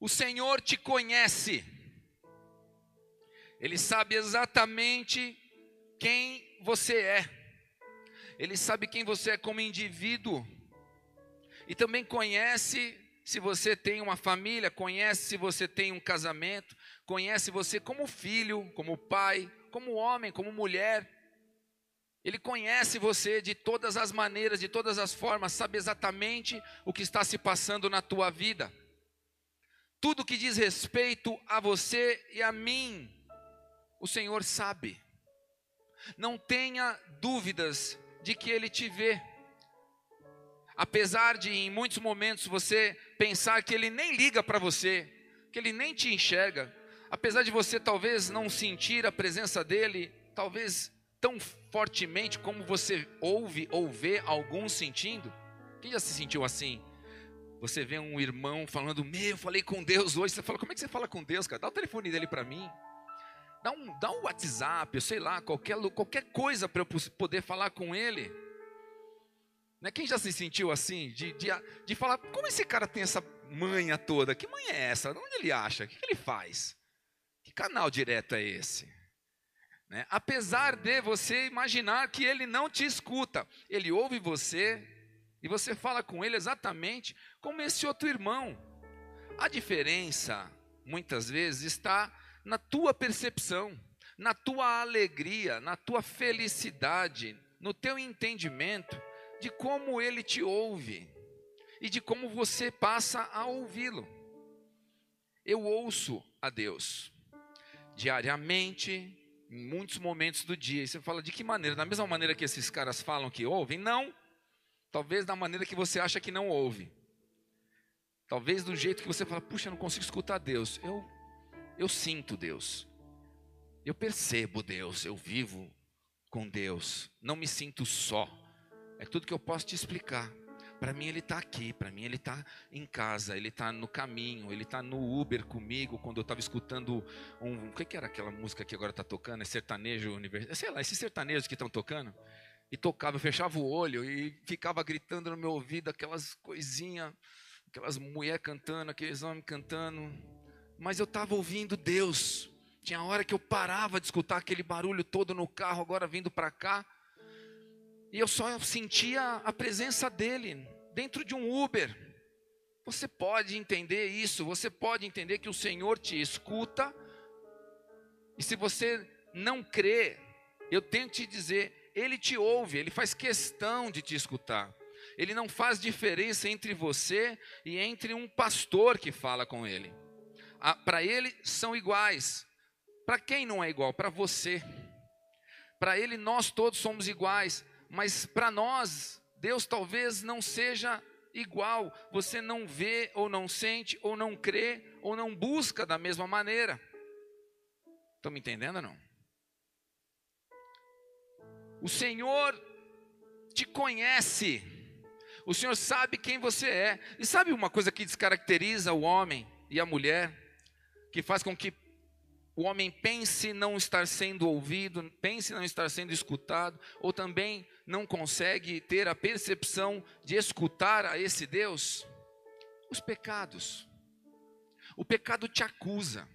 O Senhor te conhece. Ele sabe exatamente quem você é. Ele sabe quem você é como indivíduo. E também conhece se você tem uma família, conhece se você tem um casamento, conhece você como filho, como pai, como homem, como mulher. Ele conhece você de todas as maneiras, de todas as formas, sabe exatamente o que está se passando na tua vida. Tudo que diz respeito a você e a mim, o Senhor sabe. Não tenha dúvidas de que Ele te vê. Apesar de em muitos momentos você pensar que Ele nem liga para você, que Ele nem te enxerga, apesar de você talvez não sentir a presença dEle, talvez tão fortemente como você ouve ou vê alguns sentindo? Quem já se sentiu assim? Você vê um irmão falando, meu, falei com Deus hoje. Você fala, como é que você fala com Deus, cara? Dá o telefone dele para mim. Dá um, dá um WhatsApp, eu sei lá, qualquer, qualquer coisa para eu poder falar com ele. Né? Quem já se sentiu assim? De, de, de falar, como esse cara tem essa manha toda? Que manha é essa? Onde ele acha? O que, que ele faz? Que canal direto é esse? Né? Apesar de você imaginar que ele não te escuta, ele ouve você e você fala com ele exatamente como esse outro irmão. A diferença, muitas vezes, está na tua percepção, na tua alegria, na tua felicidade, no teu entendimento de como ele te ouve e de como você passa a ouvi-lo. Eu ouço a Deus diariamente, em muitos momentos do dia. E você fala, de que maneira? Da mesma maneira que esses caras falam que ouvem? Não. Talvez da maneira que você acha que não ouve. Talvez do jeito que você fala, puxa, eu não consigo escutar Deus. Eu, eu sinto Deus. Eu percebo Deus. Eu vivo com Deus. Não me sinto só. É tudo que eu posso te explicar. Para mim ele está aqui, para mim ele está em casa, ele está no caminho, ele está no Uber comigo quando eu estava escutando um, o que, que, era aquela música que agora está tocando, é sertanejo universitário, sei lá, esses sertanejos que estão tocando, e tocava, eu fechava o olho e ficava gritando no meu ouvido aquelas coisinhas, aquelas mulheres cantando, aqueles homens cantando, mas eu estava ouvindo Deus. Tinha hora que eu parava de escutar aquele barulho todo no carro, agora vindo para cá, e eu só sentia a presença dele dentro de um Uber. Você pode entender isso, você pode entender que o Senhor te escuta. E se você não crê, eu tenho que te dizer, ele te ouve, ele faz questão de te escutar. Ele não faz diferença entre você e entre um pastor que fala com ele. Para ele são iguais. Para quem não é igual? Para você. Para ele nós todos somos iguais mas para nós, Deus talvez não seja igual. Você não vê, ou não sente, ou não crê, ou não busca da mesma maneira. Estão me entendendo ou não? O Senhor te conhece. O Senhor sabe quem você é. E sabe uma coisa que descaracteriza o homem e a mulher, que faz com que o homem pense não estar sendo ouvido, pense não estar sendo escutado, ou também não consegue ter a percepção de escutar a esse Deus? Os pecados. O pecado te acusa.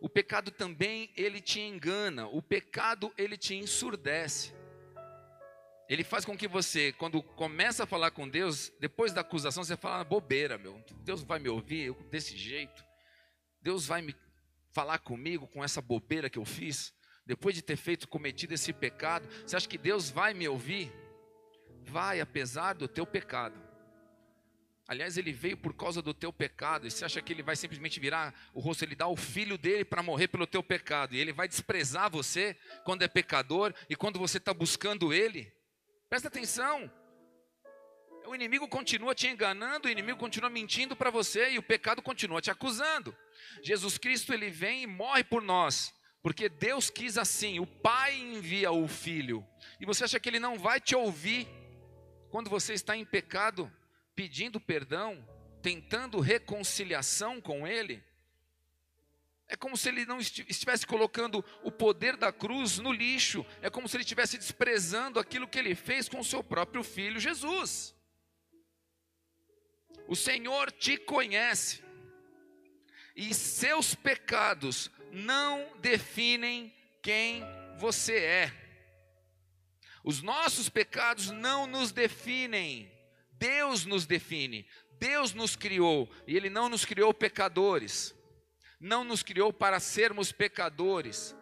O pecado também ele te engana. O pecado ele te ensurdece. Ele faz com que você, quando começa a falar com Deus, depois da acusação, você fala bobeira, meu. Deus vai me ouvir desse jeito. Deus vai me falar comigo com essa bobeira que eu fiz, depois de ter feito cometido esse pecado, você acha que Deus vai me ouvir? Vai, apesar do teu pecado. Aliás, ele veio por causa do teu pecado. E você acha que ele vai simplesmente virar o rosto? Ele dá o filho dele para morrer pelo teu pecado. E ele vai desprezar você quando é pecador e quando você está buscando ele? Presta atenção. O inimigo continua te enganando, o inimigo continua mentindo para você e o pecado continua te acusando. Jesus Cristo ele vem e morre por nós, porque Deus quis assim. O Pai envia o Filho. E você acha que ele não vai te ouvir quando você está em pecado, pedindo perdão, tentando reconciliação com ele? É como se ele não estivesse colocando o poder da cruz no lixo. É como se ele estivesse desprezando aquilo que ele fez com o seu próprio filho Jesus. O Senhor te conhece. E seus pecados não definem quem você é. Os nossos pecados não nos definem. Deus nos define. Deus nos criou e Ele não nos criou pecadores. Não nos criou para sermos pecadores.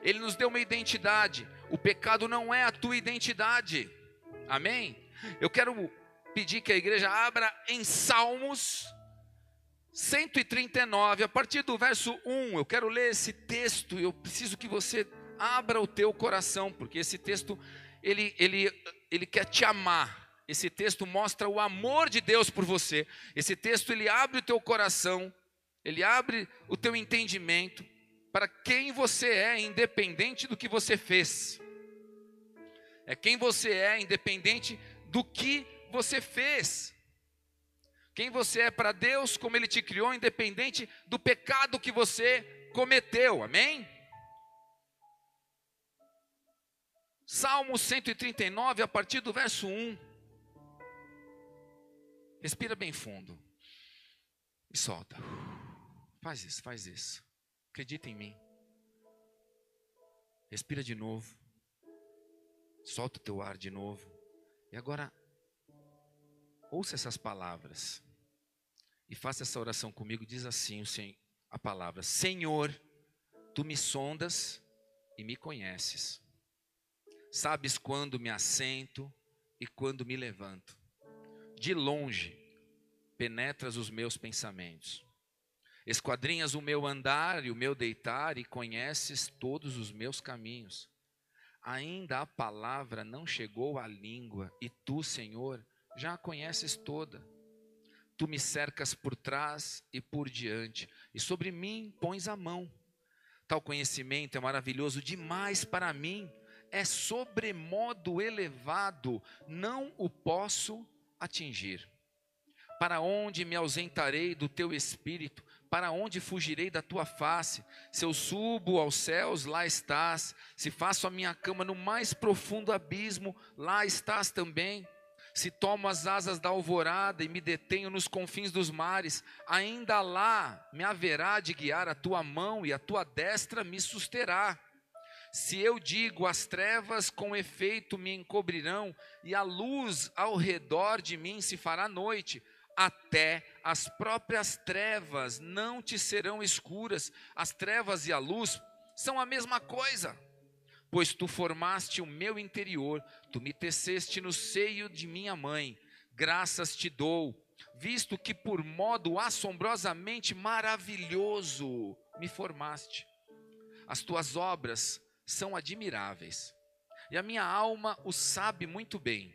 Ele nos deu uma identidade. O pecado não é a tua identidade. Amém? Eu quero pedir que a igreja abra em Salmos 139, a partir do verso 1, eu quero ler esse texto, eu preciso que você abra o teu coração, porque esse texto, ele, ele, ele quer te amar, esse texto mostra o amor de Deus por você, esse texto ele abre o teu coração, ele abre o teu entendimento, para quem você é, independente do que você fez, é quem você é, independente do que você fez, quem você é para Deus, como Ele te criou, independente do pecado que você cometeu, amém? Salmo 139, a partir do verso 1. Respira bem fundo. E solta. Faz isso, faz isso. Acredita em mim. Respira de novo. Solta o teu ar de novo. E agora, ouça essas palavras e faça essa oração comigo, diz assim a palavra: Senhor, tu me sondas e me conheces. Sabes quando me assento e quando me levanto. De longe penetras os meus pensamentos. Esquadrinhas o meu andar e o meu deitar e conheces todos os meus caminhos. Ainda a palavra não chegou à língua e tu, Senhor, já a conheces toda Tu me cercas por trás e por diante, e sobre mim pões a mão. Tal conhecimento é maravilhoso demais para mim, é sobremodo elevado, não o posso atingir. Para onde me ausentarei do teu espírito? Para onde fugirei da tua face? Se eu subo aos céus, lá estás. Se faço a minha cama no mais profundo abismo, lá estás também se tomo as asas da alvorada e me detenho nos confins dos mares, ainda lá me haverá de guiar a tua mão e a tua destra me susterá. Se eu digo as trevas com efeito me encobrirão e a luz ao redor de mim se fará noite, até as próprias trevas não te serão escuras. As trevas e a luz são a mesma coisa pois tu formaste o meu interior, tu me teceste no seio de minha mãe. Graças te dou, visto que por modo assombrosamente maravilhoso me formaste. As tuas obras são admiráveis, e a minha alma o sabe muito bem.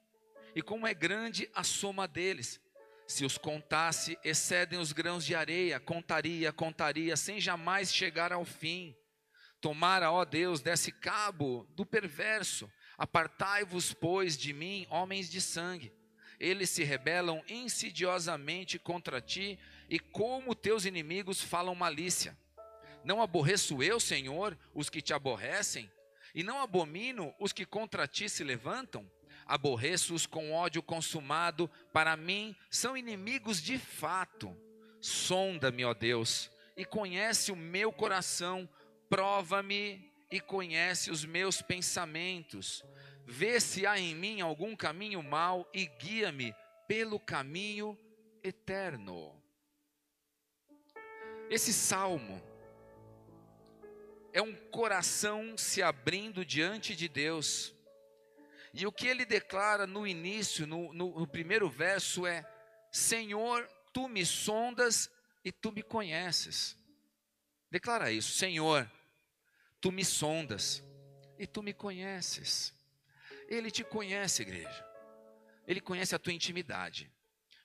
e como é grande a soma deles. Se os contasse, excedem os grãos de areia, contaria, contaria, sem jamais chegar ao fim. Tomara, ó Deus, desse cabo do perverso. Apartai-vos, pois, de mim, homens de sangue. Eles se rebelam insidiosamente contra ti, e como teus inimigos falam malícia. Não aborreço eu, Senhor, os que te aborrecem? E não abomino os que contra ti se levantam? Aborreço-os com ódio consumado, para mim são inimigos de fato. Sonda-me, ó Deus, e conhece o meu coração prova-me e conhece os meus pensamentos. Vê se há em mim algum caminho mau e guia-me pelo caminho eterno. Esse salmo é um coração se abrindo diante de Deus. E o que ele declara no início, no, no, no primeiro verso, é: Senhor, tu me sondas e tu me conheces. Declara isso, Senhor, Tu me sondas e tu me conheces. Ele te conhece, igreja. Ele conhece a tua intimidade.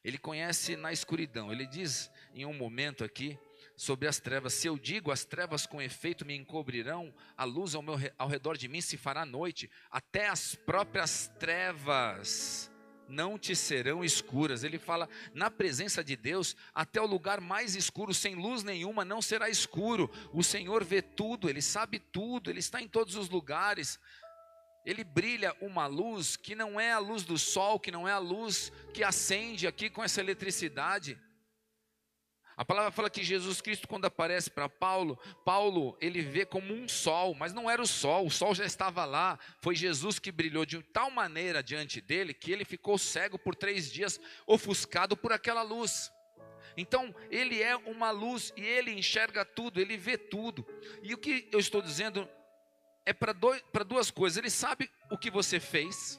Ele conhece na escuridão. Ele diz em um momento aqui sobre as trevas. Se eu digo, as trevas com efeito me encobrirão, a luz ao, meu, ao redor de mim se fará noite, até as próprias trevas não te serão escuras. Ele fala, na presença de Deus, até o lugar mais escuro, sem luz nenhuma, não será escuro. O Senhor vê tudo, Ele sabe tudo, Ele está em todos os lugares. Ele brilha uma luz que não é a luz do sol, que não é a luz que acende aqui com essa eletricidade. A palavra fala que Jesus Cristo, quando aparece para Paulo, Paulo ele vê como um sol, mas não era o sol, o sol já estava lá. Foi Jesus que brilhou de tal maneira diante dele que ele ficou cego por três dias, ofuscado por aquela luz. Então, ele é uma luz e ele enxerga tudo, ele vê tudo. E o que eu estou dizendo é para duas coisas: ele sabe o que você fez,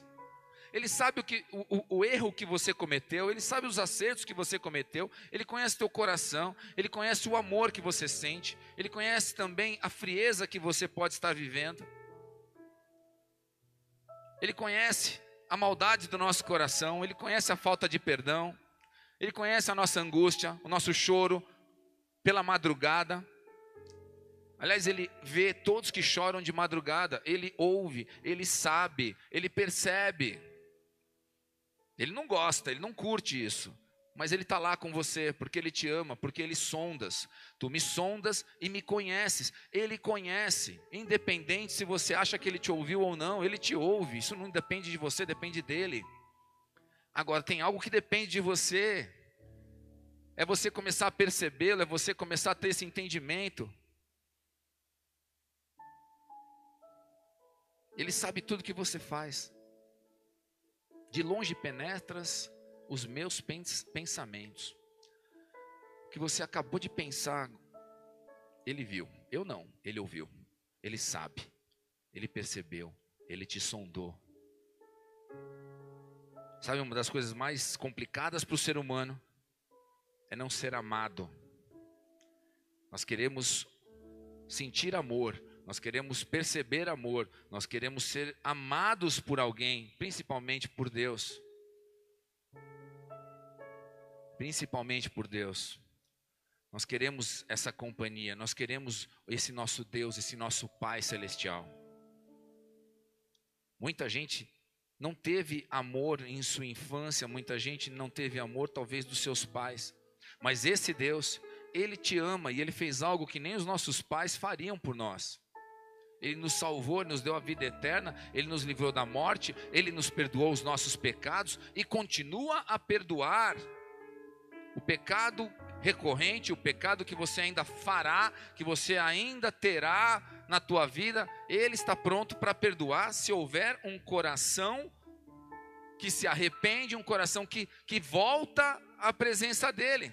ele sabe o, que, o, o, erro que você cometeu, Ele sabe os acertos que você cometeu, Ele conhece teu coração, Ele conhece o amor que você sente, Ele conhece também a frieza que você pode estar vivendo. Ele conhece a maldade do nosso coração, Ele conhece a falta de perdão, Ele conhece a nossa angústia, o nosso choro pela madrugada. Aliás, Ele vê todos que choram de madrugada, Ele ouve, Ele sabe, Ele percebe. Ele não gosta, ele não curte isso. Mas ele está lá com você porque ele te ama, porque ele sondas. Tu me sondas e me conheces. Ele conhece, independente se você acha que ele te ouviu ou não, ele te ouve. Isso não depende de você, depende dele. Agora, tem algo que depende de você. É você começar a percebê-lo, é você começar a ter esse entendimento. Ele sabe tudo que você faz. De longe penetras os meus pensamentos. O que você acabou de pensar, ele viu. Eu não, ele ouviu. Ele sabe. Ele percebeu. Ele te sondou. Sabe uma das coisas mais complicadas para o ser humano é não ser amado. Nós queremos sentir amor, nós queremos perceber amor, nós queremos ser amados por alguém, principalmente por Deus. Principalmente por Deus. Nós queremos essa companhia, nós queremos esse nosso Deus, esse nosso Pai celestial. Muita gente não teve amor em sua infância, muita gente não teve amor, talvez, dos seus pais. Mas esse Deus, Ele te ama e Ele fez algo que nem os nossos pais fariam por nós. Ele nos salvou, nos deu a vida eterna, Ele nos livrou da morte, Ele nos perdoou os nossos pecados e continua a perdoar o pecado recorrente, o pecado que você ainda fará, que você ainda terá na tua vida, Ele está pronto para perdoar se houver um coração que se arrepende, um coração que, que volta à presença dEle.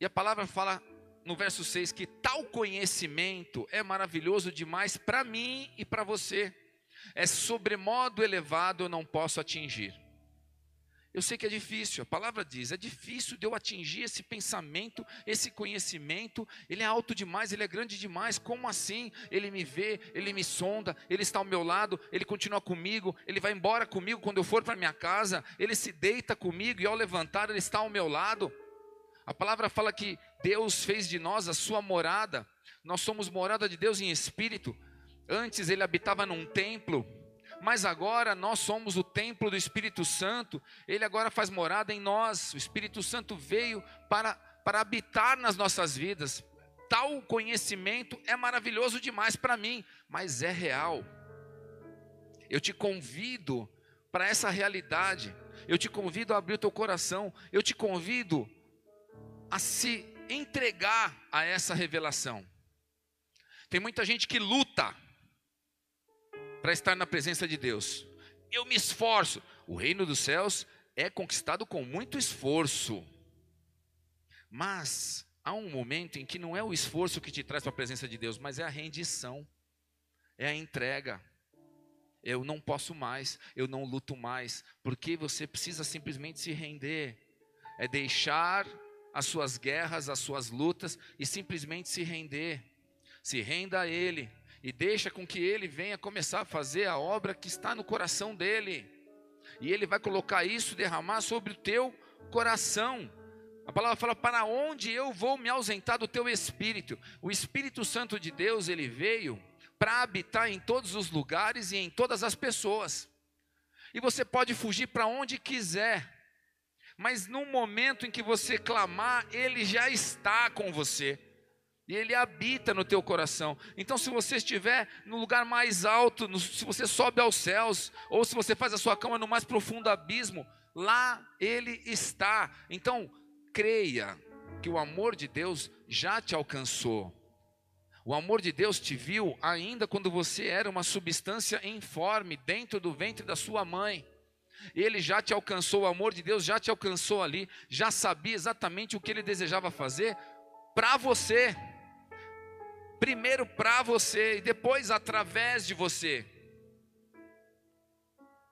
E a palavra fala no verso 6 que tal conhecimento é maravilhoso demais para mim e para você. É sobremodo elevado, eu não posso atingir. Eu sei que é difícil, a palavra diz, é difícil de eu atingir esse pensamento, esse conhecimento, ele é alto demais, ele é grande demais, como assim? Ele me vê, ele me sonda, ele está ao meu lado, ele continua comigo, ele vai embora comigo quando eu for para minha casa, ele se deita comigo e ao levantar ele está ao meu lado. A palavra fala que Deus fez de nós a sua morada. Nós somos morada de Deus em espírito. Antes ele habitava num templo, mas agora nós somos o templo do Espírito Santo. Ele agora faz morada em nós. O Espírito Santo veio para, para habitar nas nossas vidas. Tal conhecimento é maravilhoso demais para mim, mas é real. Eu te convido para essa realidade. Eu te convido a abrir o teu coração. Eu te convido a se entregar a essa revelação. Tem muita gente que luta para estar na presença de Deus. Eu me esforço. O reino dos céus é conquistado com muito esforço. Mas há um momento em que não é o esforço que te traz para a presença de Deus, mas é a rendição, é a entrega. Eu não posso mais, eu não luto mais, porque você precisa simplesmente se render, é deixar as suas guerras, as suas lutas e simplesmente se render. Se renda a Ele e deixa com que Ele venha começar a fazer a obra que está no coração dele. E Ele vai colocar isso, derramar sobre o teu coração. A palavra fala: para onde eu vou me ausentar do teu espírito? O Espírito Santo de Deus, ele veio para habitar em todos os lugares e em todas as pessoas. E você pode fugir para onde quiser, mas no momento em que você clamar, ele já está com você. E ele habita no teu coração. Então, se você estiver no lugar mais alto, no, se você sobe aos céus, ou se você faz a sua cama no mais profundo abismo, lá ele está. Então, creia que o amor de Deus já te alcançou. O amor de Deus te viu ainda quando você era uma substância informe dentro do ventre da sua mãe. Ele já te alcançou, o amor de Deus já te alcançou ali, já sabia exatamente o que ele desejava fazer para você. Primeiro para você e depois através de você.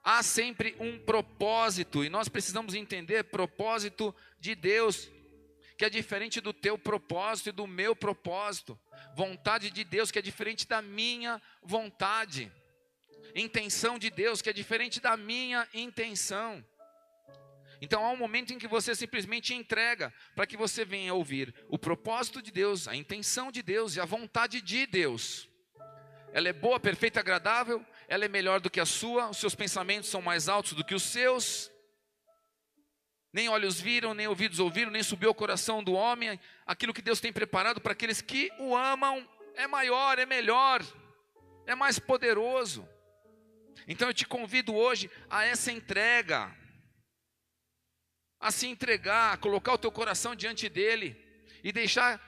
Há sempre um propósito e nós precisamos entender propósito de Deus, que é diferente do teu propósito e do meu propósito. Vontade de Deus que é diferente da minha vontade. Intenção de Deus que é diferente da minha intenção. Então há um momento em que você simplesmente entrega para que você venha ouvir o propósito de Deus, a intenção de Deus e a vontade de Deus. Ela é boa, perfeita, agradável, ela é melhor do que a sua, os seus pensamentos são mais altos do que os seus. Nem olhos viram, nem ouvidos ouviram, nem subiu ao coração do homem. Aquilo que Deus tem preparado para aqueles que o amam é maior, é melhor, é mais poderoso. Então eu te convido hoje a essa entrega, a se entregar, a colocar o teu coração diante dele e deixar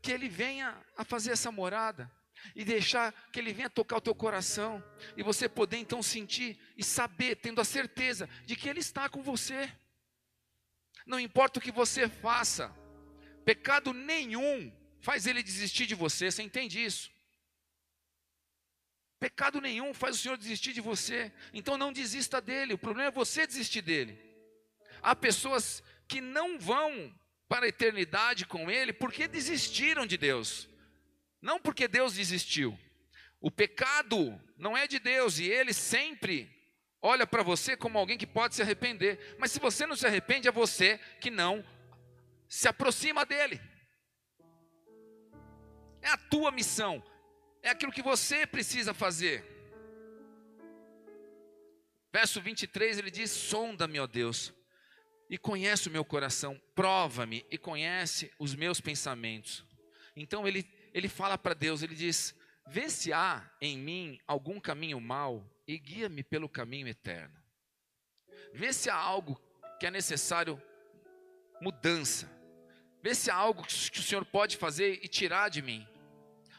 que ele venha a fazer essa morada e deixar que Ele venha tocar o teu coração, e você poder então sentir e saber, tendo a certeza de que Ele está com você. Não importa o que você faça, pecado nenhum faz Ele desistir de você, você entende isso? Pecado nenhum faz o Senhor desistir de você, então não desista dele, o problema é você desistir dele. Há pessoas que não vão para a eternidade com Ele porque desistiram de Deus. Não porque Deus desistiu. O pecado não é de Deus e ele sempre olha para você como alguém que pode se arrepender. Mas se você não se arrepende, é você que não se aproxima dele. É a tua missão, é aquilo que você precisa fazer. Verso 23 ele diz: Sonda-me, ó Deus, e conhece o meu coração, prova-me e conhece os meus pensamentos. Então ele ele fala para Deus, ele diz: Vê se há em mim algum caminho mau e guia-me pelo caminho eterno. Vê se há algo que é necessário mudança. Vê se há algo que o Senhor pode fazer e tirar de mim.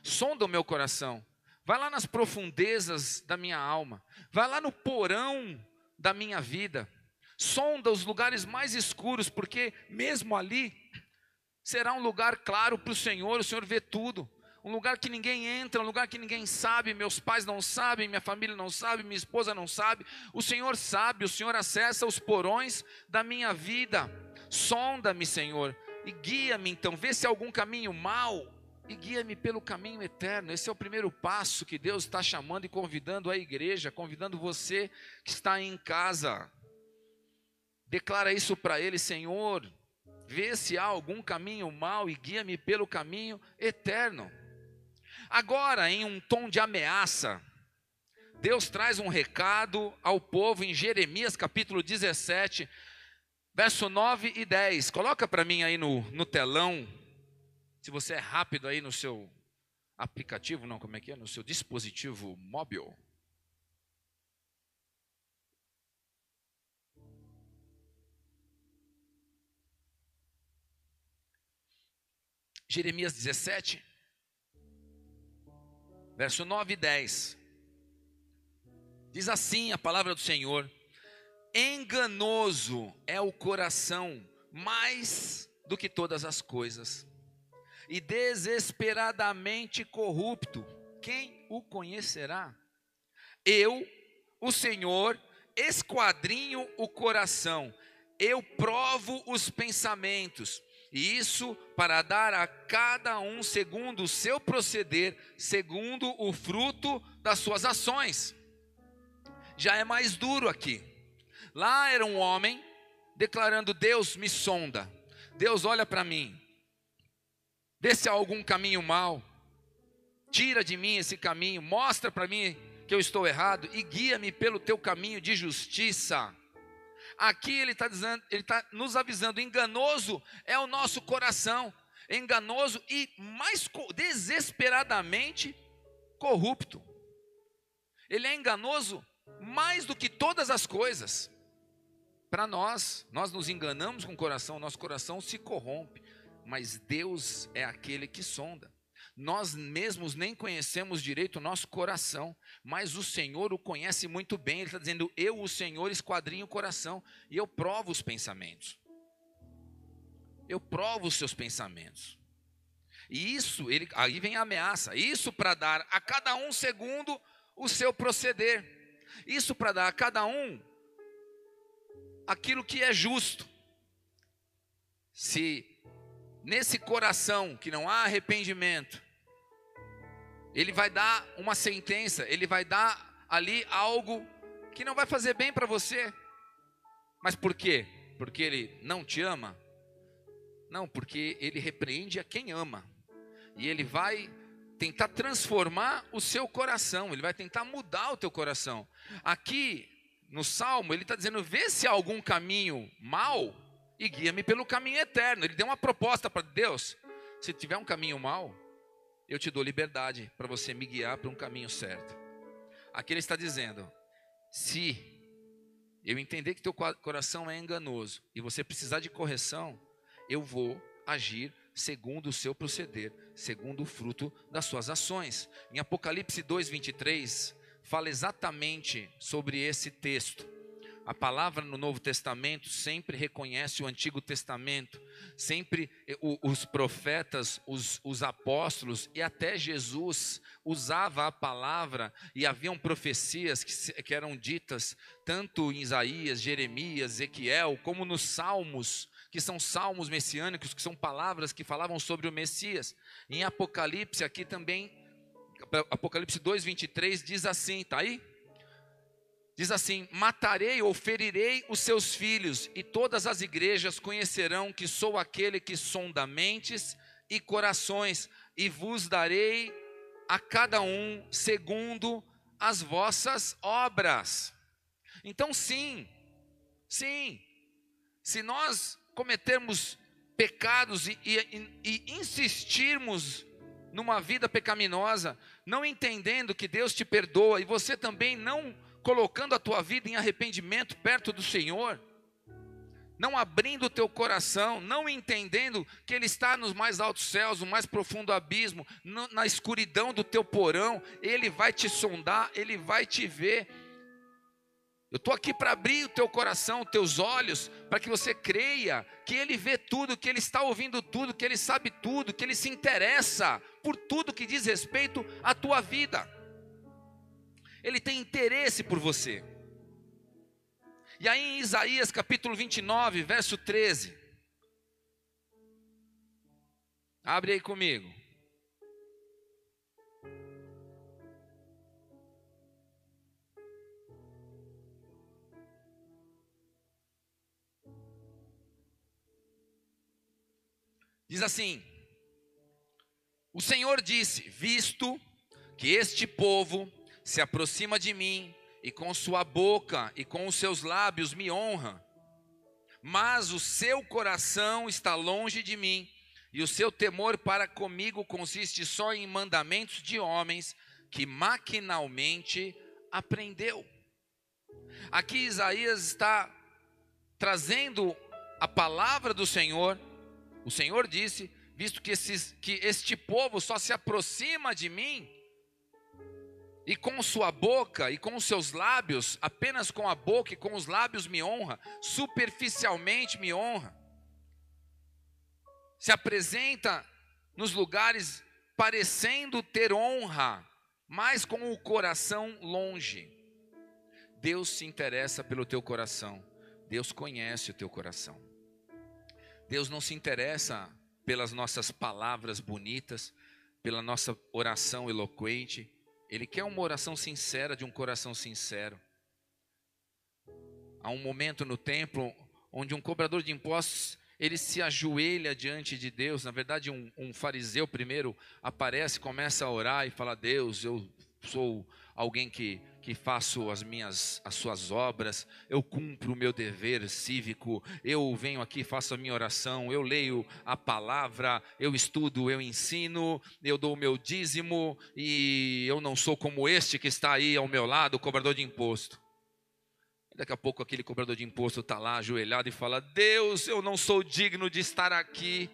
Sonda o meu coração. Vai lá nas profundezas da minha alma. Vai lá no porão da minha vida. Sonda os lugares mais escuros, porque mesmo ali será um lugar claro para o Senhor, o Senhor vê tudo. Um lugar que ninguém entra, um lugar que ninguém sabe, meus pais não sabem, minha família não sabe, minha esposa não sabe. O Senhor sabe, o Senhor acessa os porões da minha vida. Sonda-me, Senhor, e guia-me então, vê se há algum caminho mau e guia-me pelo caminho eterno. Esse é o primeiro passo que Deus está chamando e convidando a igreja, convidando você que está em casa. Declara isso para Ele, Senhor, vê se há algum caminho mau e guia-me pelo caminho eterno. Agora, em um tom de ameaça, Deus traz um recado ao povo em Jeremias capítulo 17, verso 9 e 10. Coloca para mim aí no, no telão, se você é rápido aí no seu aplicativo, não, como é que é? No seu dispositivo móvel. Jeremias 17, verso 9 e 10. Diz assim a palavra do Senhor: Enganoso é o coração mais do que todas as coisas, e desesperadamente corrupto, quem o conhecerá? Eu, o Senhor, esquadrinho o coração, eu provo os pensamentos e isso para dar a cada um segundo o seu proceder, segundo o fruto das suas ações. Já é mais duro aqui. Lá era um homem declarando: Deus me sonda, Deus olha para mim, vê se há algum caminho mal, tira de mim esse caminho, mostra para mim que eu estou errado e guia-me pelo teu caminho de justiça. Aqui ele está dizendo, ele está nos avisando, enganoso é o nosso coração, enganoso e mais desesperadamente corrupto. Ele é enganoso mais do que todas as coisas. Para nós, nós nos enganamos com o coração, nosso coração se corrompe, mas Deus é aquele que sonda. Nós mesmos nem conhecemos direito o nosso coração, mas o Senhor o conhece muito bem. Ele está dizendo: Eu, o Senhor, esquadrinho o coração e eu provo os pensamentos. Eu provo os seus pensamentos. E isso, ele, aí vem a ameaça. Isso para dar a cada um segundo o seu proceder. Isso para dar a cada um aquilo que é justo. Se nesse coração que não há arrependimento, ele vai dar uma sentença, ele vai dar ali algo que não vai fazer bem para você. Mas por quê? Porque ele não te ama? Não, porque ele repreende a quem ama. E ele vai tentar transformar o seu coração, ele vai tentar mudar o teu coração. Aqui no Salmo, ele está dizendo: vê se há algum caminho mal e guia-me pelo caminho eterno. Ele deu uma proposta para Deus: se tiver um caminho mal, eu te dou liberdade para você me guiar para um caminho certo. Aqui ele está dizendo: se eu entender que teu coração é enganoso e você precisar de correção, eu vou agir segundo o seu proceder, segundo o fruto das suas ações. Em Apocalipse 2:23 fala exatamente sobre esse texto. A palavra no Novo Testamento sempre reconhece o Antigo Testamento, sempre eh, os profetas, os, os, apóstolos e até Jesus usava a palavra e haviam profecias que, que eram ditas tanto em Isaías, Jeremias, Ezequiel, como nos Salmos que são salmos messiânicos, que são palavras que falavam sobre o Messias. Em Apocalipse, aqui também, Apocalipse 2, 23, diz assim, está aí? Diz assim: Matarei ou ferirei os seus filhos, e todas as igrejas conhecerão que sou aquele que sonda mentes e corações, e vos darei a cada um segundo as vossas obras. Então, sim, sim, se nós cometermos pecados e, e, e insistirmos numa vida pecaminosa, não entendendo que Deus te perdoa e você também não colocando a tua vida em arrependimento perto do Senhor, não abrindo o teu coração, não entendendo que Ele está nos mais altos céus, no mais profundo abismo, no, na escuridão do teu porão, Ele vai te sondar, Ele vai te ver, eu estou aqui para abrir o teu coração, os teus olhos, para que você creia que Ele vê tudo, que Ele está ouvindo tudo, que Ele sabe tudo, que Ele se interessa por tudo que diz respeito à tua vida. Ele tem interesse por você. E aí em Isaías capítulo 29, verso 13. Abre aí comigo. Diz assim: O Senhor disse: Visto que este povo se aproxima de mim, e com sua boca e com os seus lábios me honra, mas o seu coração está longe de mim, e o seu temor para comigo consiste só em mandamentos de homens que maquinalmente aprendeu. Aqui Isaías está trazendo a palavra do Senhor o Senhor disse: visto que, esses, que este povo só se aproxima de mim, e com sua boca e com seus lábios, apenas com a boca e com os lábios me honra, superficialmente me honra, se apresenta nos lugares parecendo ter honra, mas com o coração longe. Deus se interessa pelo teu coração, Deus conhece o teu coração. Deus não se interessa pelas nossas palavras bonitas, pela nossa oração eloquente. Ele quer uma oração sincera de um coração sincero. Há um momento no templo onde um cobrador de impostos ele se ajoelha diante de Deus. Na verdade, um, um fariseu primeiro aparece, começa a orar e fala: Deus, eu sou alguém que, que faço as minhas as suas obras, eu cumpro o meu dever cívico, eu venho aqui, faço a minha oração, eu leio a palavra, eu estudo, eu ensino, eu dou o meu dízimo e eu não sou como este que está aí ao meu lado, o cobrador de imposto. Daqui a pouco aquele cobrador de imposto está lá ajoelhado e fala: Deus, eu não sou digno de estar aqui.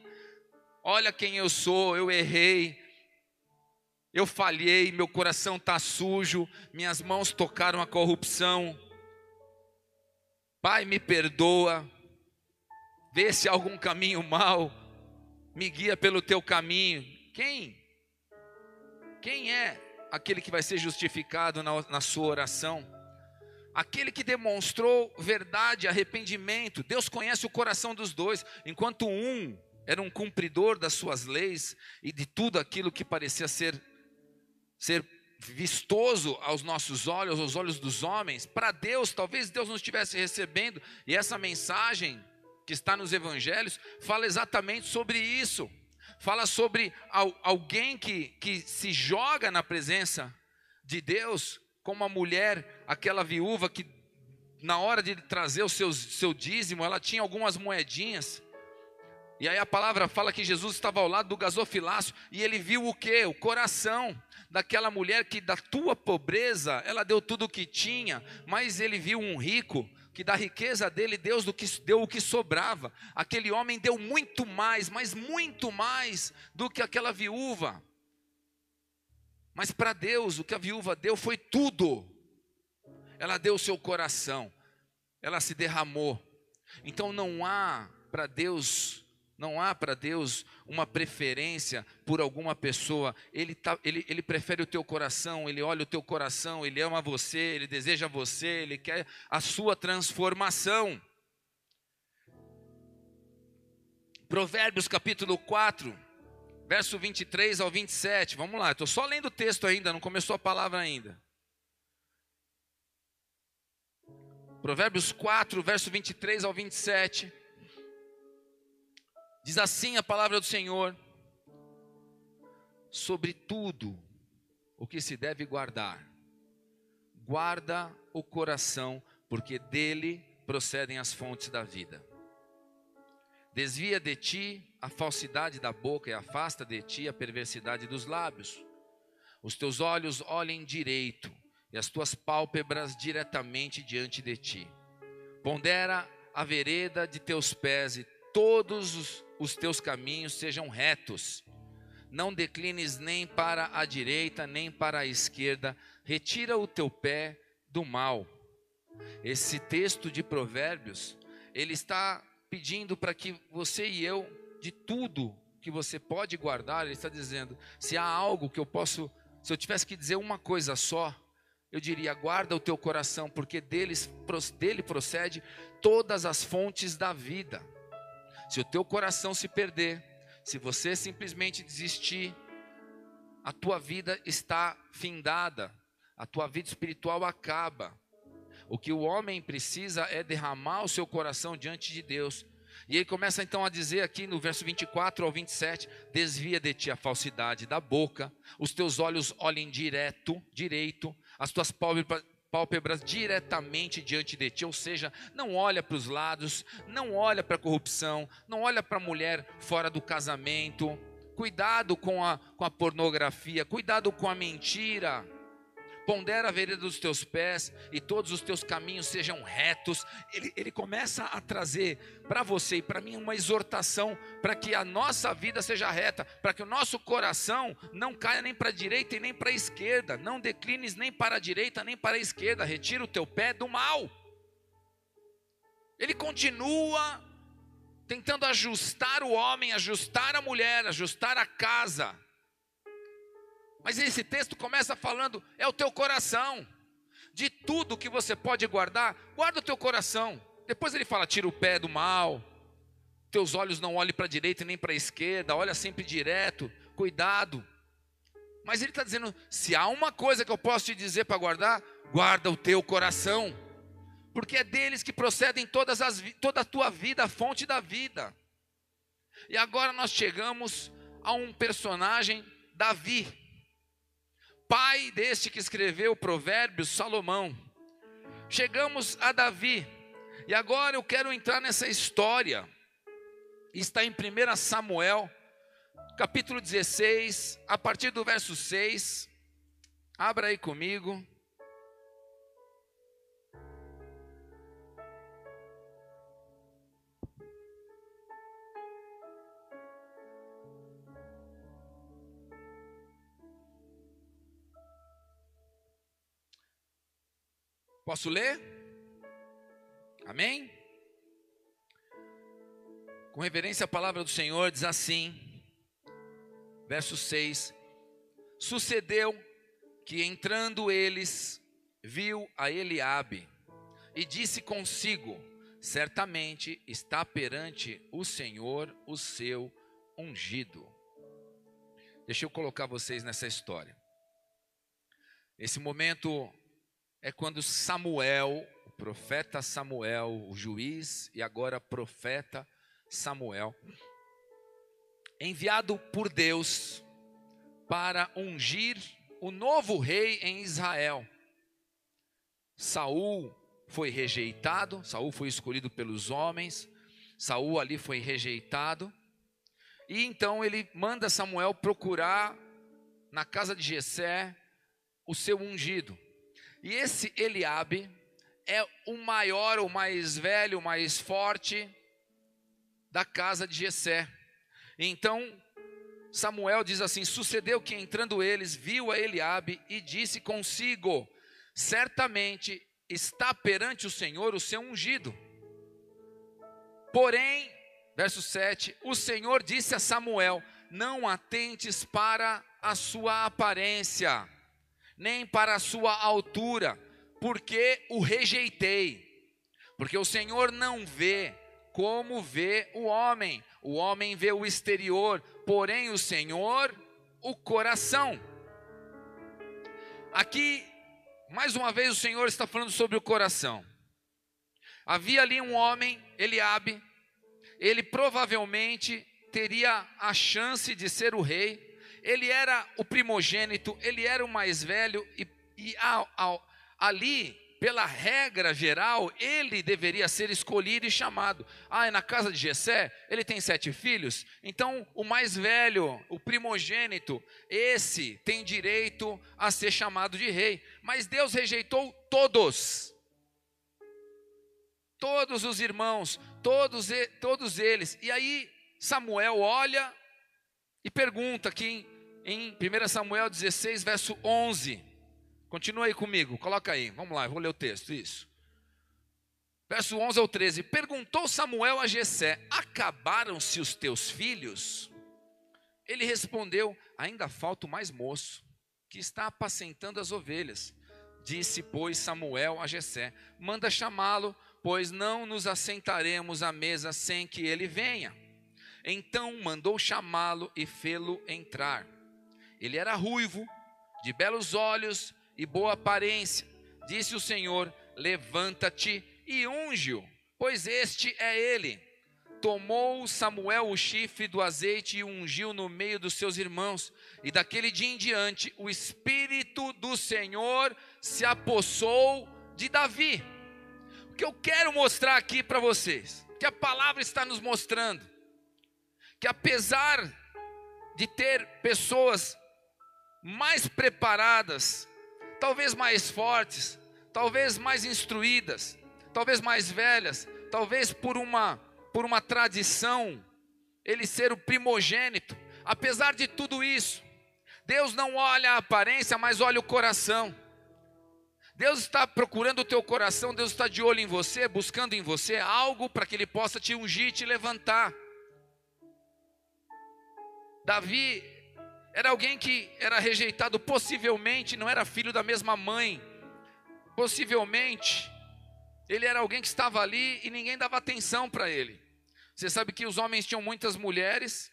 Olha quem eu sou, eu errei, eu falhei, meu coração está sujo, minhas mãos tocaram a corrupção. Pai, me perdoa, vê se há algum caminho mal, me guia pelo teu caminho. Quem? Quem é aquele que vai ser justificado na, na sua oração? Aquele que demonstrou verdade, arrependimento. Deus conhece o coração dos dois, enquanto um era um cumpridor das suas leis e de tudo aquilo que parecia ser ser vistoso aos nossos olhos, aos olhos dos homens, para Deus, talvez Deus não estivesse recebendo, e essa mensagem que está nos evangelhos fala exatamente sobre isso. Fala sobre alguém que, que se joga na presença de Deus, como a mulher, aquela viúva que na hora de trazer o seu, seu dízimo, ela tinha algumas moedinhas. E aí a palavra fala que Jesus estava ao lado do gasofilácio e ele viu o que? O coração daquela mulher que da tua pobreza ela deu tudo o que tinha, mas ele viu um rico que da riqueza dele Deus do que, deu o que sobrava. Aquele homem deu muito mais, mas muito mais do que aquela viúva. Mas para Deus, o que a viúva deu foi tudo. Ela deu o seu coração, ela se derramou. Então não há para Deus não há para Deus uma preferência por alguma pessoa. Ele, tá, ele, ele prefere o teu coração, ele olha o teu coração, ele ama você, ele deseja você, ele quer a sua transformação. Provérbios capítulo 4, verso 23 ao 27. Vamos lá, estou só lendo o texto ainda, não começou a palavra ainda. Provérbios 4, verso 23 ao 27. Diz assim a palavra do Senhor: sobre tudo o que se deve guardar, guarda o coração, porque dele procedem as fontes da vida. Desvia de ti a falsidade da boca e afasta de ti a perversidade dos lábios. Os teus olhos olhem direito e as tuas pálpebras diretamente diante de ti. Pondera a vereda de teus pés e todos os teus caminhos sejam retos. Não declines nem para a direita, nem para a esquerda. Retira o teu pé do mal. Esse texto de Provérbios, ele está pedindo para que você e eu, de tudo que você pode guardar, ele está dizendo: se há algo que eu posso, se eu tivesse que dizer uma coisa só, eu diria: guarda o teu coração, porque deles, dele procede todas as fontes da vida. Se o teu coração se perder, se você simplesmente desistir, a tua vida está findada, a tua vida espiritual acaba. O que o homem precisa é derramar o seu coração diante de Deus. E ele começa então a dizer aqui no verso 24 ao 27: Desvia de ti a falsidade da boca, os teus olhos olhem direto, direito, as tuas pálpebras pálpebras diretamente diante de ti, ou seja, não olha para os lados, não olha para a corrupção, não olha para a mulher fora do casamento. Cuidado com a, com a pornografia, cuidado com a mentira. Pondera a vereda dos teus pés e todos os teus caminhos sejam retos. Ele, ele começa a trazer para você e para mim uma exortação para que a nossa vida seja reta, para que o nosso coração não caia nem para a direita e nem para a esquerda. Não declines nem para a direita nem para a esquerda. Retira o teu pé do mal. Ele continua tentando ajustar o homem, ajustar a mulher, ajustar a casa mas esse texto começa falando: é o teu coração. De tudo que você pode guardar, guarda o teu coração. Depois ele fala: tira o pé do mal. Teus olhos não olhem para a direita nem para a esquerda, olha sempre direto. Cuidado. Mas ele está dizendo: se há uma coisa que eu posso te dizer para guardar, guarda o teu coração, porque é deles que procedem todas as, toda a tua vida, a fonte da vida. E agora nós chegamos a um personagem, Davi, pai deste que escreveu o provérbio, Salomão. Chegamos a Davi, e agora eu quero entrar nessa história. Está em 1 Samuel, capítulo 16, a partir do verso 6. Abra aí comigo. Posso ler? Amém? Com reverência à palavra do Senhor, diz assim, verso 6: Sucedeu que entrando eles, viu a Eliabe e disse consigo: Certamente está perante o Senhor o seu ungido. Deixa eu colocar vocês nessa história. Esse momento é quando Samuel, o profeta Samuel, o juiz e agora profeta Samuel, enviado por Deus para ungir o novo rei em Israel. Saul foi rejeitado, Saul foi escolhido pelos homens, Saul ali foi rejeitado. E então ele manda Samuel procurar na casa de Jessé o seu ungido. E esse Eliabe é o maior, o mais velho, o mais forte da casa de Jessé. Então Samuel diz assim: Sucedeu que entrando eles, viu a Eliabe e disse consigo: Certamente está perante o Senhor o seu ungido. Porém, verso 7, o Senhor disse a Samuel: Não atentes para a sua aparência nem para a sua altura, porque o rejeitei. Porque o Senhor não vê como vê o homem. O homem vê o exterior, porém o Senhor o coração. Aqui, mais uma vez, o Senhor está falando sobre o coração. Havia ali um homem, Eliabe, ele provavelmente teria a chance de ser o rei, ele era o primogênito, ele era o mais velho, e, e ao, ao, ali, pela regra geral, ele deveria ser escolhido e chamado. Ah, é na casa de Jessé, ele tem sete filhos, então o mais velho, o primogênito, esse tem direito a ser chamado de rei. Mas Deus rejeitou todos. Todos os irmãos, todos, todos eles. E aí Samuel olha e pergunta aqui em 1 Samuel 16, verso 11. Continua aí comigo, coloca aí, vamos lá, vou ler o texto, isso. Verso 11 ao 13: Perguntou Samuel a Jessé: Acabaram-se os teus filhos? Ele respondeu: Ainda falta o mais moço, que está apacentando as ovelhas. Disse, pois, Samuel a Jessé: Manda chamá-lo, pois não nos assentaremos à mesa sem que ele venha. Então mandou chamá-lo e fê-lo entrar. Ele era ruivo, de belos olhos e boa aparência. Disse o Senhor: Levanta-te e unge-o, pois este é ele. Tomou Samuel o chifre do azeite e ungiu no meio dos seus irmãos. E daquele dia em diante, o Espírito do Senhor se apossou de Davi. O que eu quero mostrar aqui para vocês, que a palavra está nos mostrando, que apesar de ter pessoas mais preparadas, talvez mais fortes, talvez mais instruídas, talvez mais velhas, talvez por uma por uma tradição, ele ser o primogênito. Apesar de tudo isso, Deus não olha a aparência, mas olha o coração. Deus está procurando o teu coração, Deus está de olho em você, buscando em você algo para que Ele possa te ungir, te levantar. Davi era alguém que era rejeitado, possivelmente não era filho da mesma mãe. Possivelmente ele era alguém que estava ali e ninguém dava atenção para ele. Você sabe que os homens tinham muitas mulheres.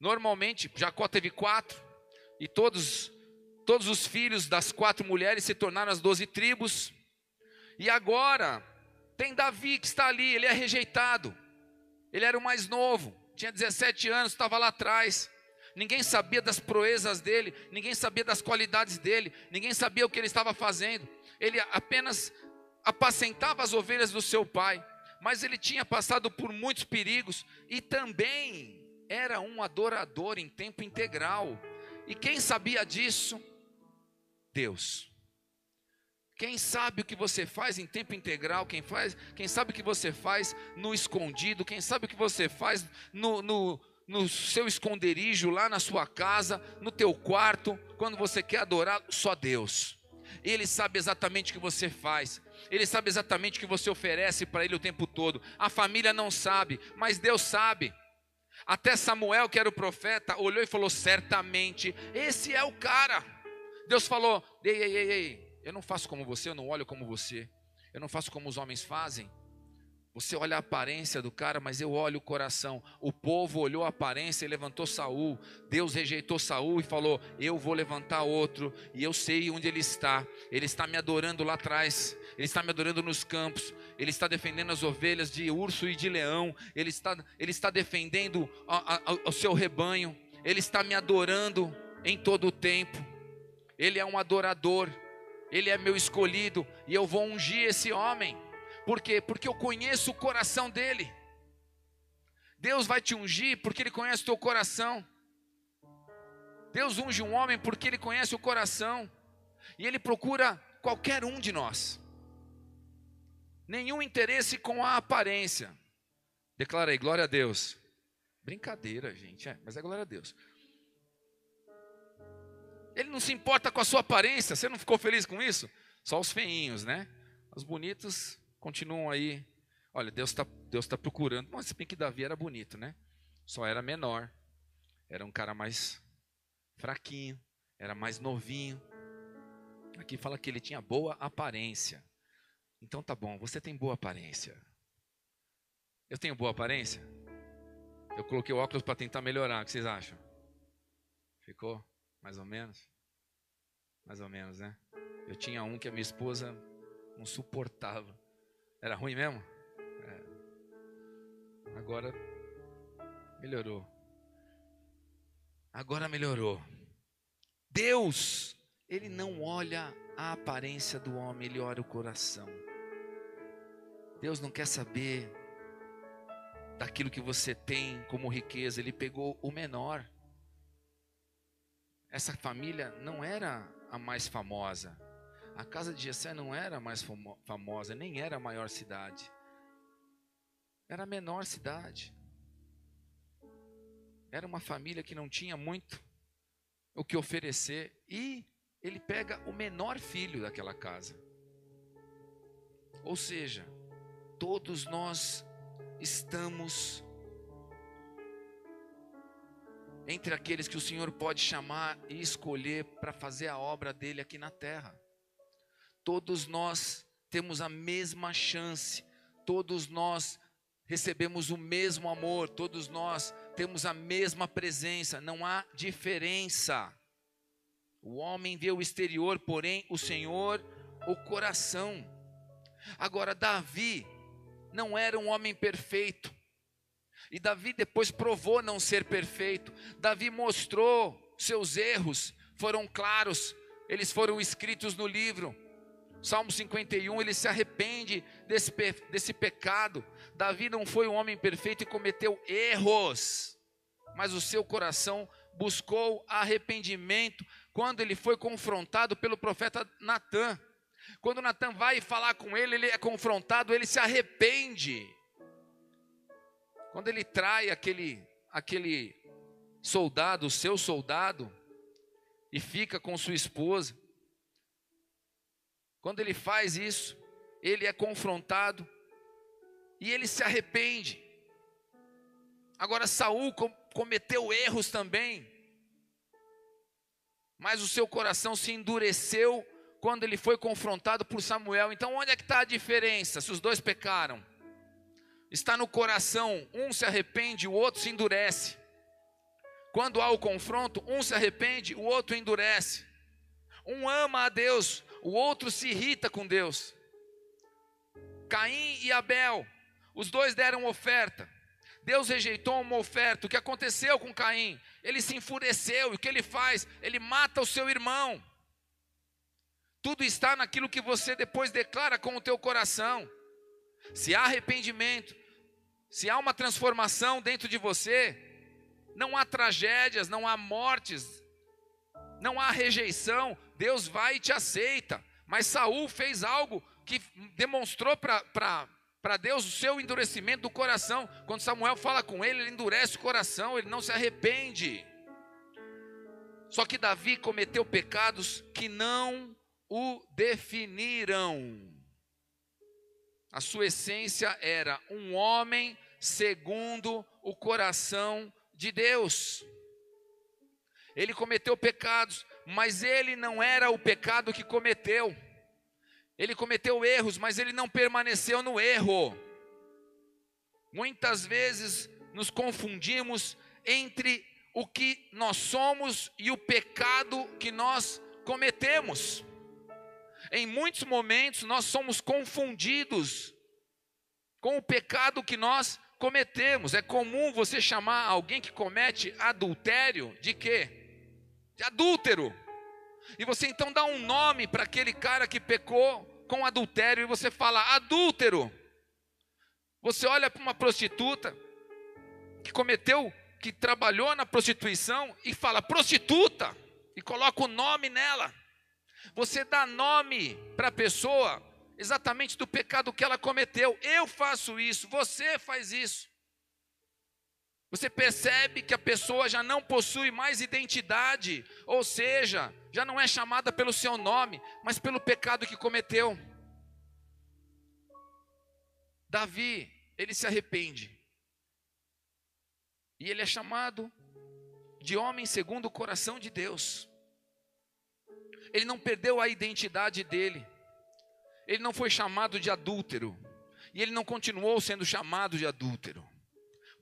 Normalmente, Jacó teve quatro e todos todos os filhos das quatro mulheres se tornaram as doze tribos. E agora tem Davi que está ali, ele é rejeitado. Ele era o mais novo tinha 17 anos, estava lá atrás. Ninguém sabia das proezas dele, ninguém sabia das qualidades dele, ninguém sabia o que ele estava fazendo. Ele apenas apacentava as ovelhas do seu pai, mas ele tinha passado por muitos perigos e também era um adorador em tempo integral. E quem sabia disso? Deus. Quem sabe o que você faz em tempo integral, quem faz, quem sabe o que você faz no escondido, quem sabe o que você faz no, no, no seu esconderijo, lá na sua casa, no teu quarto, quando você quer adorar só Deus. Ele sabe exatamente o que você faz. Ele sabe exatamente o que você oferece para ele o tempo todo. A família não sabe, mas Deus sabe. Até Samuel, que era o profeta, olhou e falou: certamente, esse é o cara. Deus falou: ei, ei, ei, ei, eu não faço como você, eu não olho como você, eu não faço como os homens fazem. Você olha a aparência do cara, mas eu olho o coração. O povo olhou a aparência e levantou Saul. Deus rejeitou Saul e falou: Eu vou levantar outro, e eu sei onde ele está. Ele está me adorando lá atrás, ele está me adorando nos campos, ele está defendendo as ovelhas de urso e de leão, ele está, ele está defendendo a, a, o seu rebanho, ele está me adorando em todo o tempo. Ele é um adorador, ele é meu escolhido, e eu vou ungir esse homem. Por quê? Porque eu conheço o coração dele. Deus vai te ungir porque ele conhece o teu coração. Deus unge um homem porque ele conhece o coração. E ele procura qualquer um de nós. Nenhum interesse com a aparência. Declara aí, glória a Deus. Brincadeira, gente, é, mas é glória a Deus. Ele não se importa com a sua aparência, você não ficou feliz com isso? Só os feinhos, né? Os bonitos continuam aí. Olha, Deus está Deus tá procurando. Mas se bem que Davi era bonito, né? Só era menor. Era um cara mais fraquinho. Era mais novinho. Aqui fala que ele tinha boa aparência. Então tá bom, você tem boa aparência. Eu tenho boa aparência? Eu coloquei o óculos para tentar melhorar. O que vocês acham? Ficou? Mais ou menos? Mais ou menos, né? Eu tinha um que a minha esposa não suportava. Era ruim mesmo? É. Agora melhorou. Agora melhorou. Deus, Ele não olha a aparência do homem, Ele olha o coração. Deus não quer saber daquilo que você tem como riqueza, Ele pegou o menor. Essa família não era a mais famosa, a casa de Jessé não era mais famosa, nem era a maior cidade. Era a menor cidade. Era uma família que não tinha muito o que oferecer e ele pega o menor filho daquela casa. Ou seja, todos nós estamos entre aqueles que o Senhor pode chamar e escolher para fazer a obra dele aqui na terra. Todos nós temos a mesma chance, todos nós recebemos o mesmo amor, todos nós temos a mesma presença, não há diferença. O homem vê o exterior, porém o Senhor o coração. Agora, Davi não era um homem perfeito, e Davi depois provou não ser perfeito. Davi mostrou seus erros, foram claros, eles foram escritos no livro. Salmo 51, ele se arrepende desse, desse pecado. Davi não foi um homem perfeito e cometeu erros, mas o seu coração buscou arrependimento quando ele foi confrontado pelo profeta Natan. Quando Natan vai falar com ele, ele é confrontado, ele se arrepende. Quando ele trai aquele, aquele soldado, o seu soldado, e fica com sua esposa, quando ele faz isso, ele é confrontado e ele se arrepende. Agora Saul cometeu erros também, mas o seu coração se endureceu quando ele foi confrontado por Samuel. Então, onde é que está a diferença? Se os dois pecaram, está no coração. Um se arrepende, o outro se endurece. Quando há o confronto, um se arrepende, o outro endurece. Um ama a Deus, o outro se irrita com Deus. Caim e Abel, os dois deram oferta. Deus rejeitou uma oferta. O que aconteceu com Caim? Ele se enfureceu. E o que ele faz? Ele mata o seu irmão. Tudo está naquilo que você depois declara com o teu coração. Se há arrependimento, se há uma transformação dentro de você, não há tragédias, não há mortes, não há rejeição, Deus vai e te aceita. Mas Saul fez algo que demonstrou para Deus o seu endurecimento do coração. Quando Samuel fala com ele, ele endurece o coração, ele não se arrepende. Só que Davi cometeu pecados que não o definiram. A sua essência era um homem segundo o coração de Deus. Ele cometeu pecados, mas ele não era o pecado que cometeu. Ele cometeu erros, mas ele não permaneceu no erro. Muitas vezes nos confundimos entre o que nós somos e o pecado que nós cometemos. Em muitos momentos nós somos confundidos com o pecado que nós cometemos. É comum você chamar alguém que comete adultério de quê? De adúltero. E você então dá um nome para aquele cara que pecou com adultério e você fala adúltero. Você olha para uma prostituta que cometeu, que trabalhou na prostituição e fala prostituta e coloca o nome nela. Você dá nome para a pessoa exatamente do pecado que ela cometeu. Eu faço isso, você faz isso. Você percebe que a pessoa já não possui mais identidade, ou seja, já não é chamada pelo seu nome, mas pelo pecado que cometeu. Davi, ele se arrepende. E ele é chamado de homem segundo o coração de Deus. Ele não perdeu a identidade dele. Ele não foi chamado de adúltero. E ele não continuou sendo chamado de adúltero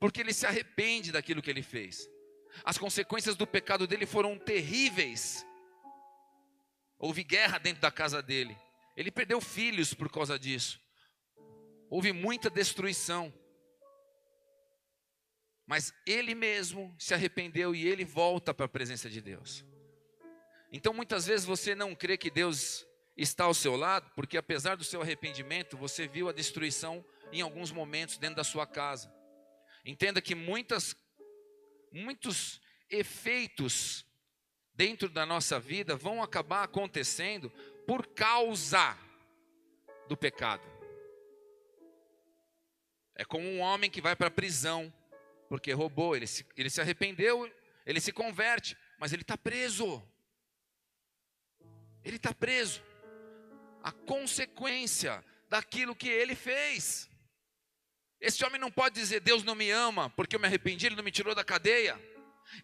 porque ele se arrepende daquilo que ele fez. As consequências do pecado dele foram terríveis. Houve guerra dentro da casa dele. Ele perdeu filhos por causa disso. Houve muita destruição. Mas ele mesmo se arrependeu e ele volta para a presença de Deus. Então muitas vezes você não crê que Deus está ao seu lado, porque apesar do seu arrependimento, você viu a destruição em alguns momentos dentro da sua casa. Entenda que muitas, muitos efeitos dentro da nossa vida vão acabar acontecendo por causa do pecado. É como um homem que vai para a prisão porque roubou, ele se, ele se arrependeu, ele se converte, mas ele está preso. Ele está preso. A consequência daquilo que ele fez. Esse homem não pode dizer, Deus não me ama, porque eu me arrependi, ele não me tirou da cadeia.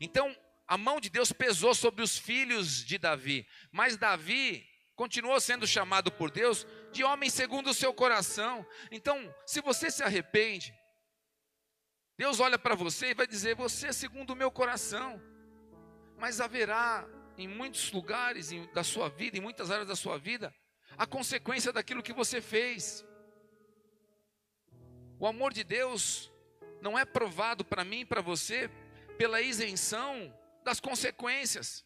Então, a mão de Deus pesou sobre os filhos de Davi, mas Davi continuou sendo chamado por Deus de homem segundo o seu coração. Então, se você se arrepende, Deus olha para você e vai dizer: Você é segundo o meu coração. Mas haverá em muitos lugares da sua vida, em muitas áreas da sua vida, a consequência daquilo que você fez. O amor de Deus não é provado para mim e para você pela isenção das consequências,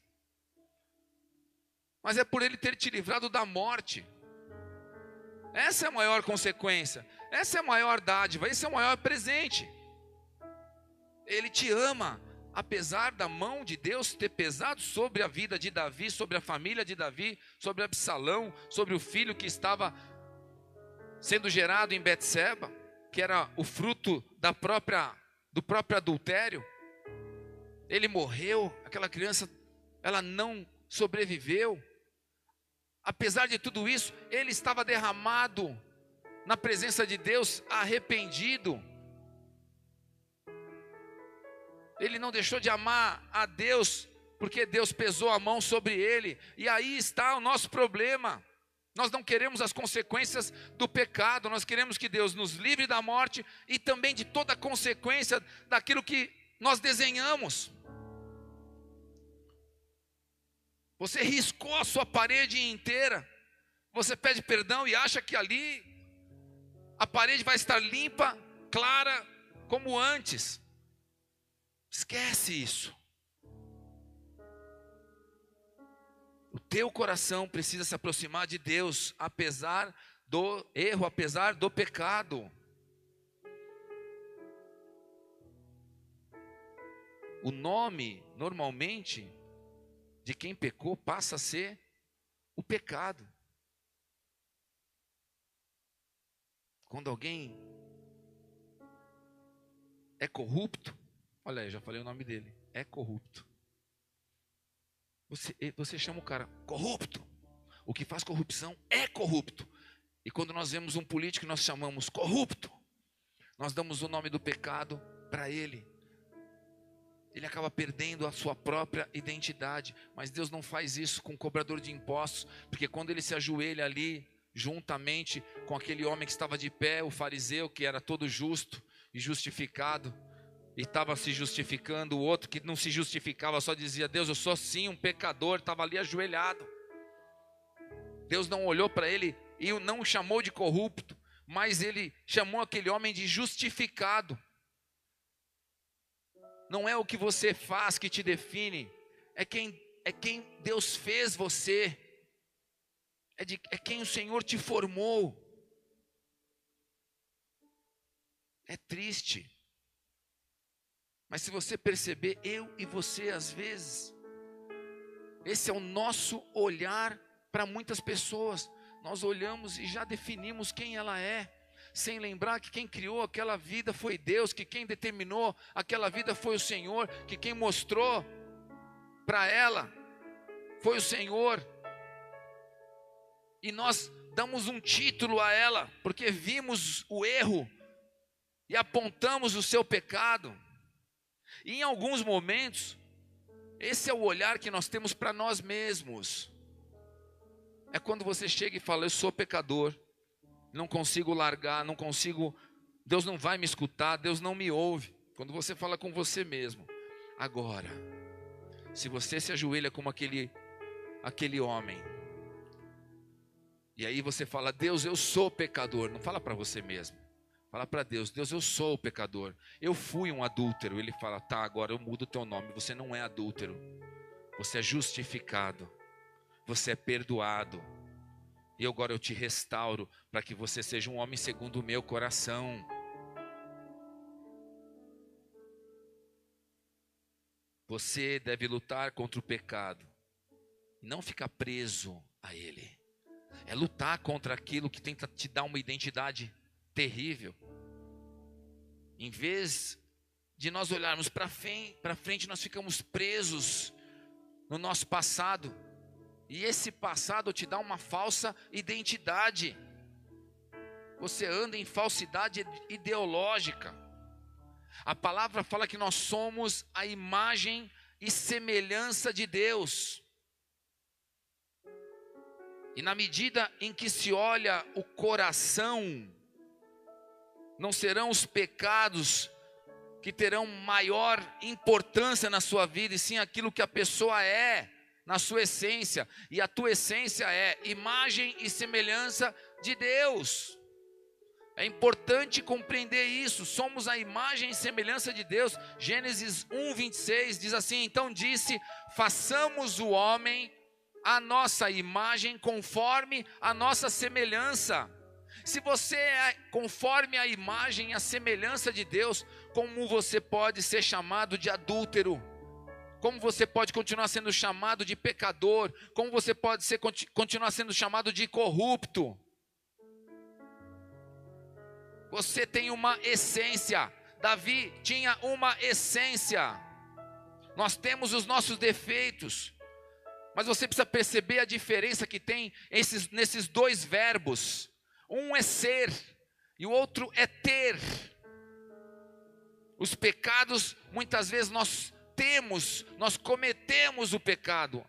mas é por Ele ter te livrado da morte. Essa é a maior consequência, essa é a maior dádiva, esse é o maior presente. Ele te ama, apesar da mão de Deus ter pesado sobre a vida de Davi, sobre a família de Davi, sobre Absalão, sobre o filho que estava sendo gerado em Betseba que era o fruto da própria do próprio adultério. Ele morreu, aquela criança ela não sobreviveu. Apesar de tudo isso, ele estava derramado na presença de Deus, arrependido. Ele não deixou de amar a Deus, porque Deus pesou a mão sobre ele. E aí está o nosso problema. Nós não queremos as consequências do pecado, nós queremos que Deus nos livre da morte e também de toda consequência daquilo que nós desenhamos. Você riscou a sua parede inteira, você pede perdão e acha que ali a parede vai estar limpa, clara, como antes. Esquece isso. Teu coração precisa se aproximar de Deus, apesar do erro, apesar do pecado. O nome, normalmente, de quem pecou passa a ser o pecado. Quando alguém é corrupto, olha aí, já falei o nome dele, é corrupto. Você, você chama o cara corrupto. O que faz corrupção é corrupto. E quando nós vemos um político nós chamamos corrupto, nós damos o nome do pecado para ele. Ele acaba perdendo a sua própria identidade. Mas Deus não faz isso com o cobrador de impostos, porque quando ele se ajoelha ali, juntamente com aquele homem que estava de pé, o fariseu, que era todo justo e justificado, e estava se justificando, o outro que não se justificava só dizia: Deus, eu sou sim um pecador, estava ali ajoelhado. Deus não olhou para ele e não o chamou de corrupto, mas ele chamou aquele homem de justificado. Não é o que você faz que te define, é quem, é quem Deus fez você, é, de, é quem o Senhor te formou. É triste. Mas se você perceber, eu e você, às vezes, esse é o nosso olhar para muitas pessoas. Nós olhamos e já definimos quem ela é, sem lembrar que quem criou aquela vida foi Deus, que quem determinou aquela vida foi o Senhor, que quem mostrou para ela foi o Senhor. E nós damos um título a ela, porque vimos o erro e apontamos o seu pecado. E em alguns momentos, esse é o olhar que nós temos para nós mesmos. É quando você chega e fala: Eu sou pecador, não consigo largar, não consigo, Deus não vai me escutar, Deus não me ouve. Quando você fala com você mesmo. Agora, se você se ajoelha como aquele, aquele homem, e aí você fala: Deus, eu sou pecador, não fala para você mesmo. Fala para Deus, Deus, eu sou o pecador. Eu fui um adúltero. Ele fala, tá, agora eu mudo o teu nome. Você não é adúltero. Você é justificado. Você é perdoado. E agora eu te restauro para que você seja um homem segundo o meu coração. Você deve lutar contra o pecado. Não ficar preso a ele. É lutar contra aquilo que tenta te dar uma identidade terrível. Em vez de nós olharmos para frente, nós ficamos presos no nosso passado. E esse passado te dá uma falsa identidade. Você anda em falsidade ideológica. A palavra fala que nós somos a imagem e semelhança de Deus. E na medida em que se olha o coração, não serão os pecados que terão maior importância na sua vida, e sim aquilo que a pessoa é, na sua essência, e a tua essência é imagem e semelhança de Deus. É importante compreender isso, somos a imagem e semelhança de Deus. Gênesis 1, 26 diz assim: Então disse: façamos o homem a nossa imagem conforme a nossa semelhança. Se você é conforme a imagem e a semelhança de Deus, como você pode ser chamado de adúltero? Como você pode continuar sendo chamado de pecador? Como você pode ser, continuar sendo chamado de corrupto? Você tem uma essência. Davi tinha uma essência. Nós temos os nossos defeitos. Mas você precisa perceber a diferença que tem esses, nesses dois verbos. Um é ser e o outro é ter. Os pecados, muitas vezes nós temos, nós cometemos o pecado.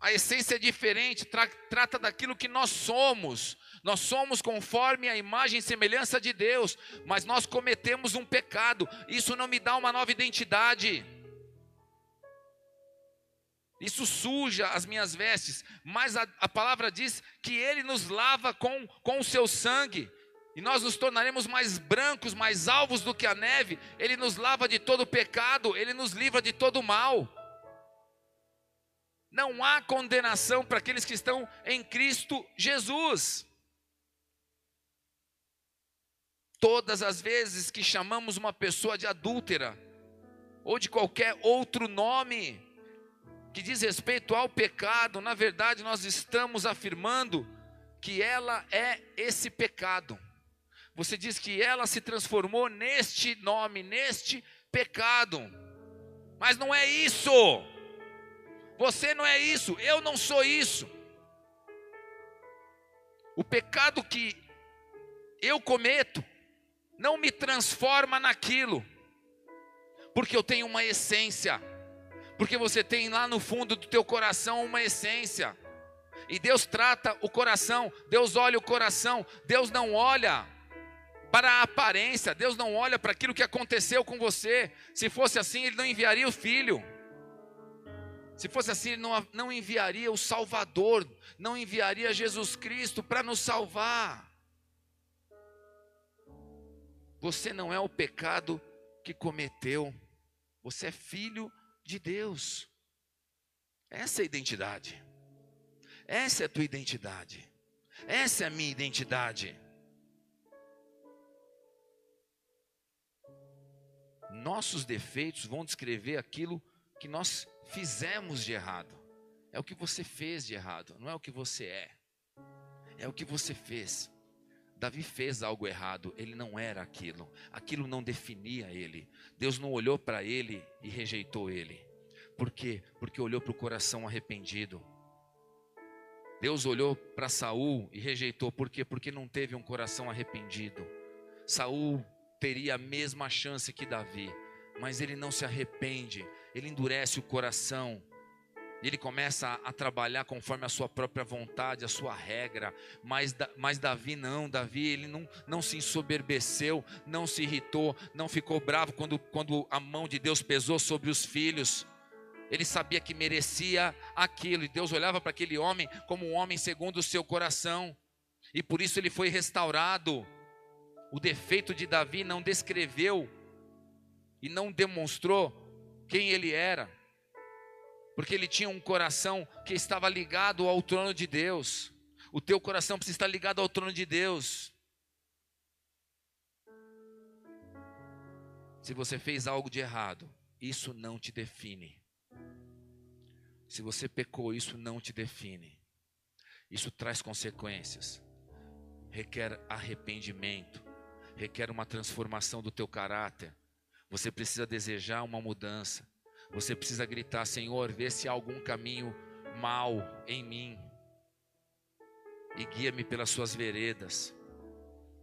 A essência é diferente, tra trata daquilo que nós somos. Nós somos conforme a imagem e semelhança de Deus, mas nós cometemos um pecado. Isso não me dá uma nova identidade. Isso suja as minhas vestes, mas a, a palavra diz que Ele nos lava com, com o seu sangue. e nós nos tornaremos mais brancos, mais alvos do que a neve. Ele nos lava de todo pecado, ele nos livra de todo mal. Não há condenação para aqueles que estão em Cristo Jesus. Todas as vezes que chamamos uma pessoa de adúltera, ou de qualquer outro nome que diz respeito ao pecado, na verdade nós estamos afirmando que ela é esse pecado. Você diz que ela se transformou neste nome, neste pecado. Mas não é isso. Você não é isso, eu não sou isso. O pecado que eu cometo não me transforma naquilo, porque eu tenho uma essência, porque você tem lá no fundo do teu coração uma essência, e Deus trata o coração, Deus olha o coração, Deus não olha para a aparência, Deus não olha para aquilo que aconteceu com você. Se fosse assim, Ele não enviaria o filho. Se fosse assim, Ele não, enviaria o Salvador, não enviaria Jesus Cristo para nos salvar. Você não é o pecado que cometeu, você é filho de Deus. Essa é a identidade, essa é a tua identidade, essa é a minha identidade. nossos defeitos vão descrever aquilo que nós fizemos de errado. É o que você fez de errado, não é o que você é. É o que você fez. Davi fez algo errado, ele não era aquilo, aquilo não definia ele. Deus não olhou para ele e rejeitou ele. Por quê? Porque olhou para o coração arrependido. Deus olhou para Saul e rejeitou, por quê? Porque não teve um coração arrependido. Saul teria a mesma chance que Davi, mas ele não se arrepende, ele endurece o coração, ele começa a, a, trabalhar conforme a sua própria vontade, a sua regra, mas, mas Davi não, Davi ele não, não se ensoberbeceu, não se irritou, não ficou bravo quando, quando a mão de Deus pesou sobre os filhos, ele sabia que merecia aquilo, e Deus olhava para aquele homem como um homem segundo o seu coração, e por isso ele foi restaurado, o defeito de Davi não descreveu e não demonstrou quem ele era, porque ele tinha um coração que estava ligado ao trono de Deus. O teu coração precisa estar ligado ao trono de Deus. Se você fez algo de errado, isso não te define. Se você pecou, isso não te define. Isso traz consequências. Requer arrependimento requer uma transformação do teu caráter. Você precisa desejar uma mudança. Você precisa gritar: Senhor, vê se há algum caminho mal em mim e guia-me pelas suas veredas.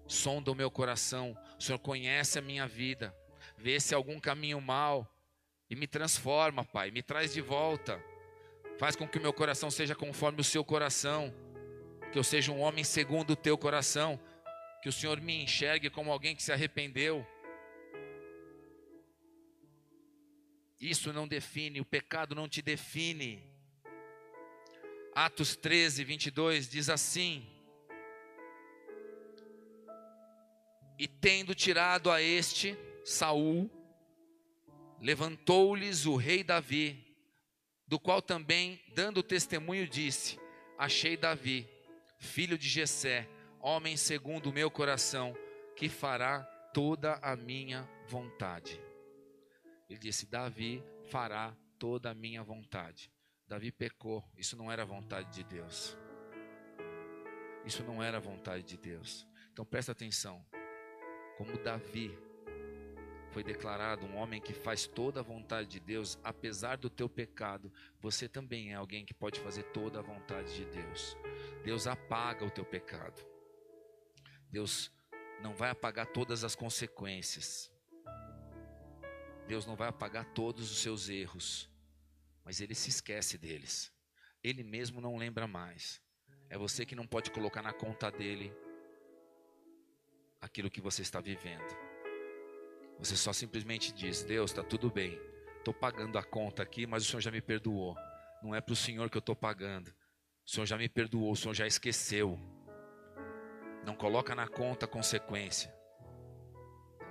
Sonda o meu coração. O Senhor conhece a minha vida. Vê se há algum caminho mal e me transforma, Pai. Me traz de volta. Faz com que o meu coração seja conforme o seu coração. Que eu seja um homem segundo o teu coração que o Senhor me enxergue como alguém que se arrependeu. Isso não define, o pecado não te define. Atos 13, 22 diz assim: E tendo tirado a este, Saul, levantou-lhes o rei Davi, do qual também, dando testemunho, disse: Achei Davi, filho de Jessé, homem segundo o meu coração, que fará toda a minha vontade. Ele disse: Davi fará toda a minha vontade. Davi pecou, isso não era vontade de Deus. Isso não era vontade de Deus. Então presta atenção. Como Davi foi declarado um homem que faz toda a vontade de Deus, apesar do teu pecado, você também é alguém que pode fazer toda a vontade de Deus. Deus apaga o teu pecado. Deus não vai apagar todas as consequências. Deus não vai apagar todos os seus erros, mas ele se esquece deles. Ele mesmo não lembra mais. É você que não pode colocar na conta dele aquilo que você está vivendo. Você só simplesmente diz: Deus, está tudo bem. Estou pagando a conta aqui, mas o Senhor já me perdoou. Não é para o Senhor que eu estou pagando. O Senhor já me perdoou, o Senhor já esqueceu. Não coloca na conta a consequência.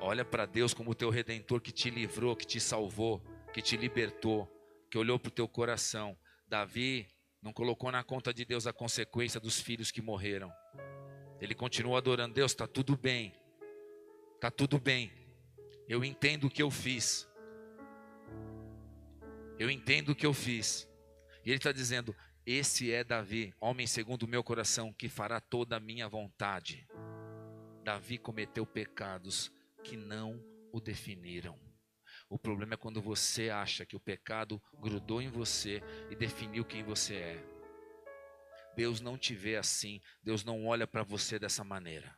Olha para Deus como teu redentor que te livrou, que te salvou, que te libertou, que olhou para o teu coração. Davi não colocou na conta de Deus a consequência dos filhos que morreram. Ele continuou adorando Deus, está tudo bem, está tudo bem. Eu entendo o que eu fiz. Eu entendo o que eu fiz. E ele está dizendo: Esse é Davi, homem segundo o meu coração, que fará toda a minha vontade. Davi cometeu pecados que não o definiram. O problema é quando você acha que o pecado grudou em você e definiu quem você é. Deus não te vê assim, Deus não olha para você dessa maneira.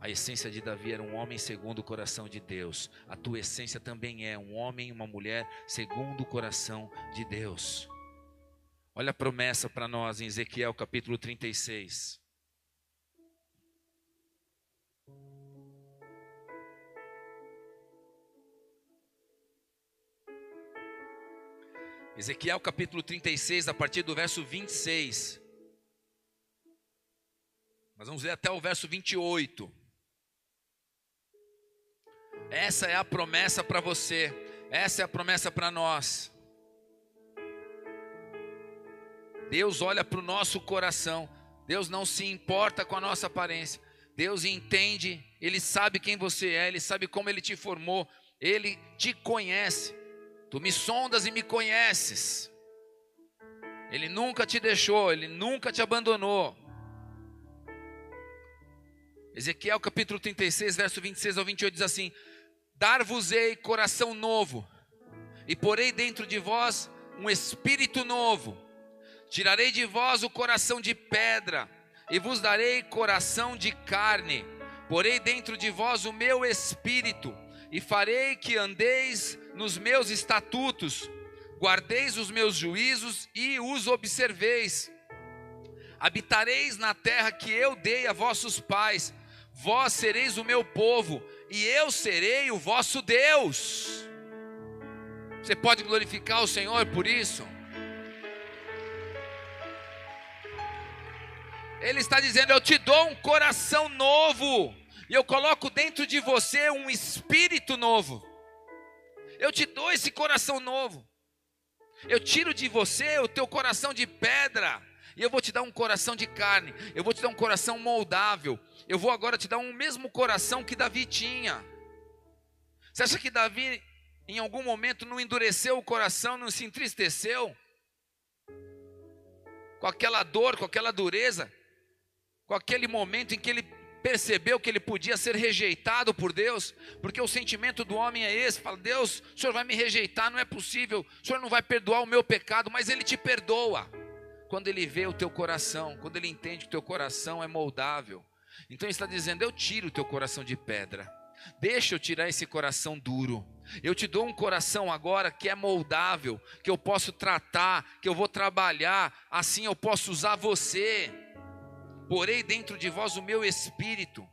A essência de Davi era um homem segundo o coração de Deus. A tua essência também é um homem e uma mulher segundo o coração de Deus. Olha a promessa para nós em Ezequiel capítulo 36. Ezequiel capítulo 36, a partir do verso 26. Nós vamos ler até o verso 28. Essa é a promessa para você, essa é a promessa para nós. Deus olha para o nosso coração, Deus não se importa com a nossa aparência, Deus entende, Ele sabe quem você é, Ele sabe como Ele te formou, Ele te conhece. Tu me sondas e me conheces. Ele nunca te deixou, ele nunca te abandonou. Ezequiel capítulo 36, verso 26 ao 28 diz assim: Dar-vos-ei coração novo, e porei dentro de vós um espírito novo. Tirarei de vós o coração de pedra, e vos darei coração de carne. Porei dentro de vós o meu espírito, e farei que andeis nos meus estatutos, guardeis os meus juízos e os observeis. Habitareis na terra que eu dei a vossos pais, vós sereis o meu povo, e eu serei o vosso Deus. Você pode glorificar o Senhor por isso? Ele está dizendo: Eu te dou um coração novo, e eu coloco dentro de você um espírito novo. Eu te dou esse coração novo. Eu tiro de você o teu coração de pedra. E eu vou te dar um coração de carne. Eu vou te dar um coração moldável. Eu vou agora te dar um mesmo coração que Davi tinha. Você acha que Davi, em algum momento, não endureceu o coração, não se entristeceu? Com aquela dor, com aquela dureza, com aquele momento em que ele percebeu que ele podia ser rejeitado por Deus, porque o sentimento do homem é esse: fala, Deus, o Senhor vai me rejeitar, não é possível, o Senhor não vai perdoar o meu pecado, mas Ele te perdoa. Quando Ele vê o teu coração, quando Ele entende que o teu coração é moldável, então Ele está dizendo: Eu tiro o teu coração de pedra, deixa eu tirar esse coração duro. Eu te dou um coração agora que é moldável, que eu posso tratar, que eu vou trabalhar, assim eu posso usar você porei dentro de vós o meu espírito.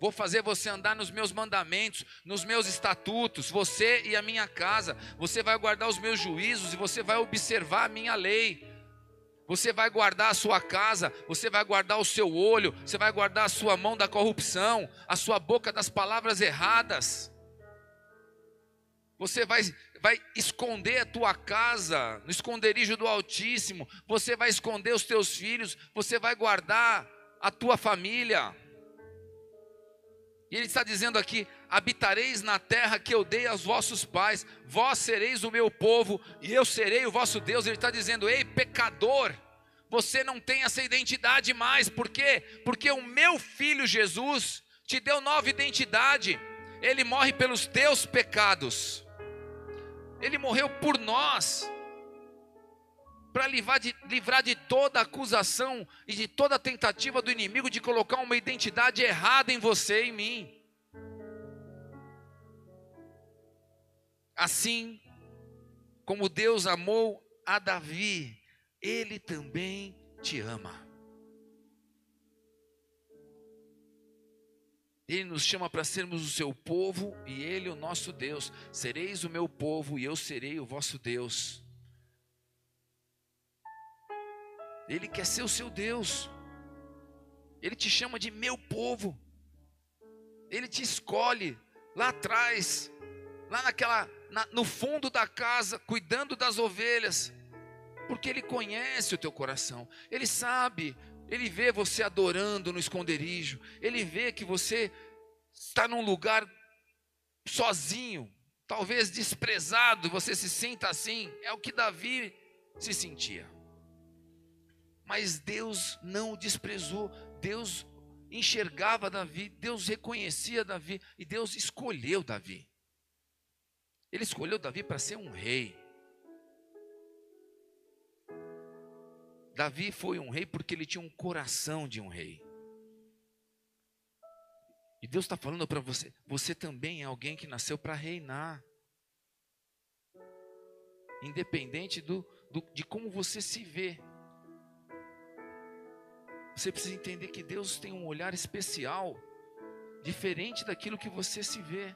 Vou fazer você andar nos meus mandamentos, nos meus estatutos, você e a minha casa. Você vai guardar os meus juízos e você vai observar a minha lei. Você vai guardar a sua casa, você vai guardar o seu olho, você vai guardar a sua mão da corrupção, a sua boca das palavras erradas. Você vai, vai esconder a tua casa no esconderijo do Altíssimo, você vai esconder os teus filhos, você vai guardar a tua família. E ele está dizendo aqui: habitareis na terra que eu dei aos vossos pais, vós sereis o meu povo e eu serei o vosso Deus. Ele está dizendo: ei, pecador, você não tem essa identidade mais, por quê? Porque o meu filho Jesus te deu nova identidade, ele morre pelos teus pecados, ele morreu por nós para livrar de, livrar de toda acusação e de toda tentativa do inimigo de colocar uma identidade errada em você e em mim. Assim como Deus amou a Davi, Ele também te ama. Ele nos chama para sermos o seu povo e Ele o nosso Deus. Sereis o meu povo e eu serei o vosso Deus. Ele quer ser o seu Deus. Ele te chama de meu povo. Ele te escolhe lá atrás, lá naquela, na, no fundo da casa, cuidando das ovelhas, porque Ele conhece o teu coração, Ele sabe, Ele vê você adorando no esconderijo, Ele vê que você está num lugar sozinho, talvez desprezado, você se sinta assim, é o que Davi se sentia. Mas Deus não o desprezou, Deus enxergava Davi, Deus reconhecia Davi e Deus escolheu Davi. Ele escolheu Davi para ser um rei. Davi foi um rei porque ele tinha um coração de um rei. E Deus está falando para você: você também é alguém que nasceu para reinar. Independente do, do, de como você se vê. Você precisa entender que Deus tem um olhar especial, diferente daquilo que você se vê.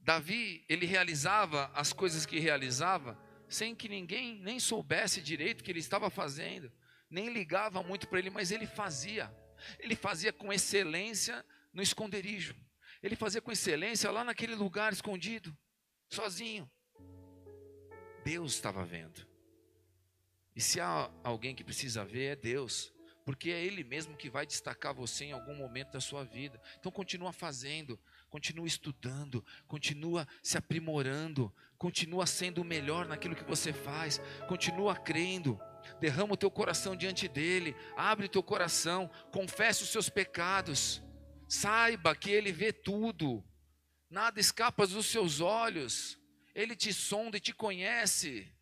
Davi, ele realizava as coisas que realizava sem que ninguém nem soubesse direito o que ele estava fazendo, nem ligava muito para ele, mas ele fazia. Ele fazia com excelência no esconderijo. Ele fazia com excelência lá naquele lugar escondido, sozinho. Deus estava vendo. E se há alguém que precisa ver, é Deus, porque é Ele mesmo que vai destacar você em algum momento da sua vida. Então continua fazendo, continua estudando, continua se aprimorando, continua sendo o melhor naquilo que você faz, continua crendo. Derrama o teu coração diante dele, abre o teu coração, confesse os seus pecados. Saiba que ele vê tudo. Nada escapa dos seus olhos. Ele te sonda e te conhece.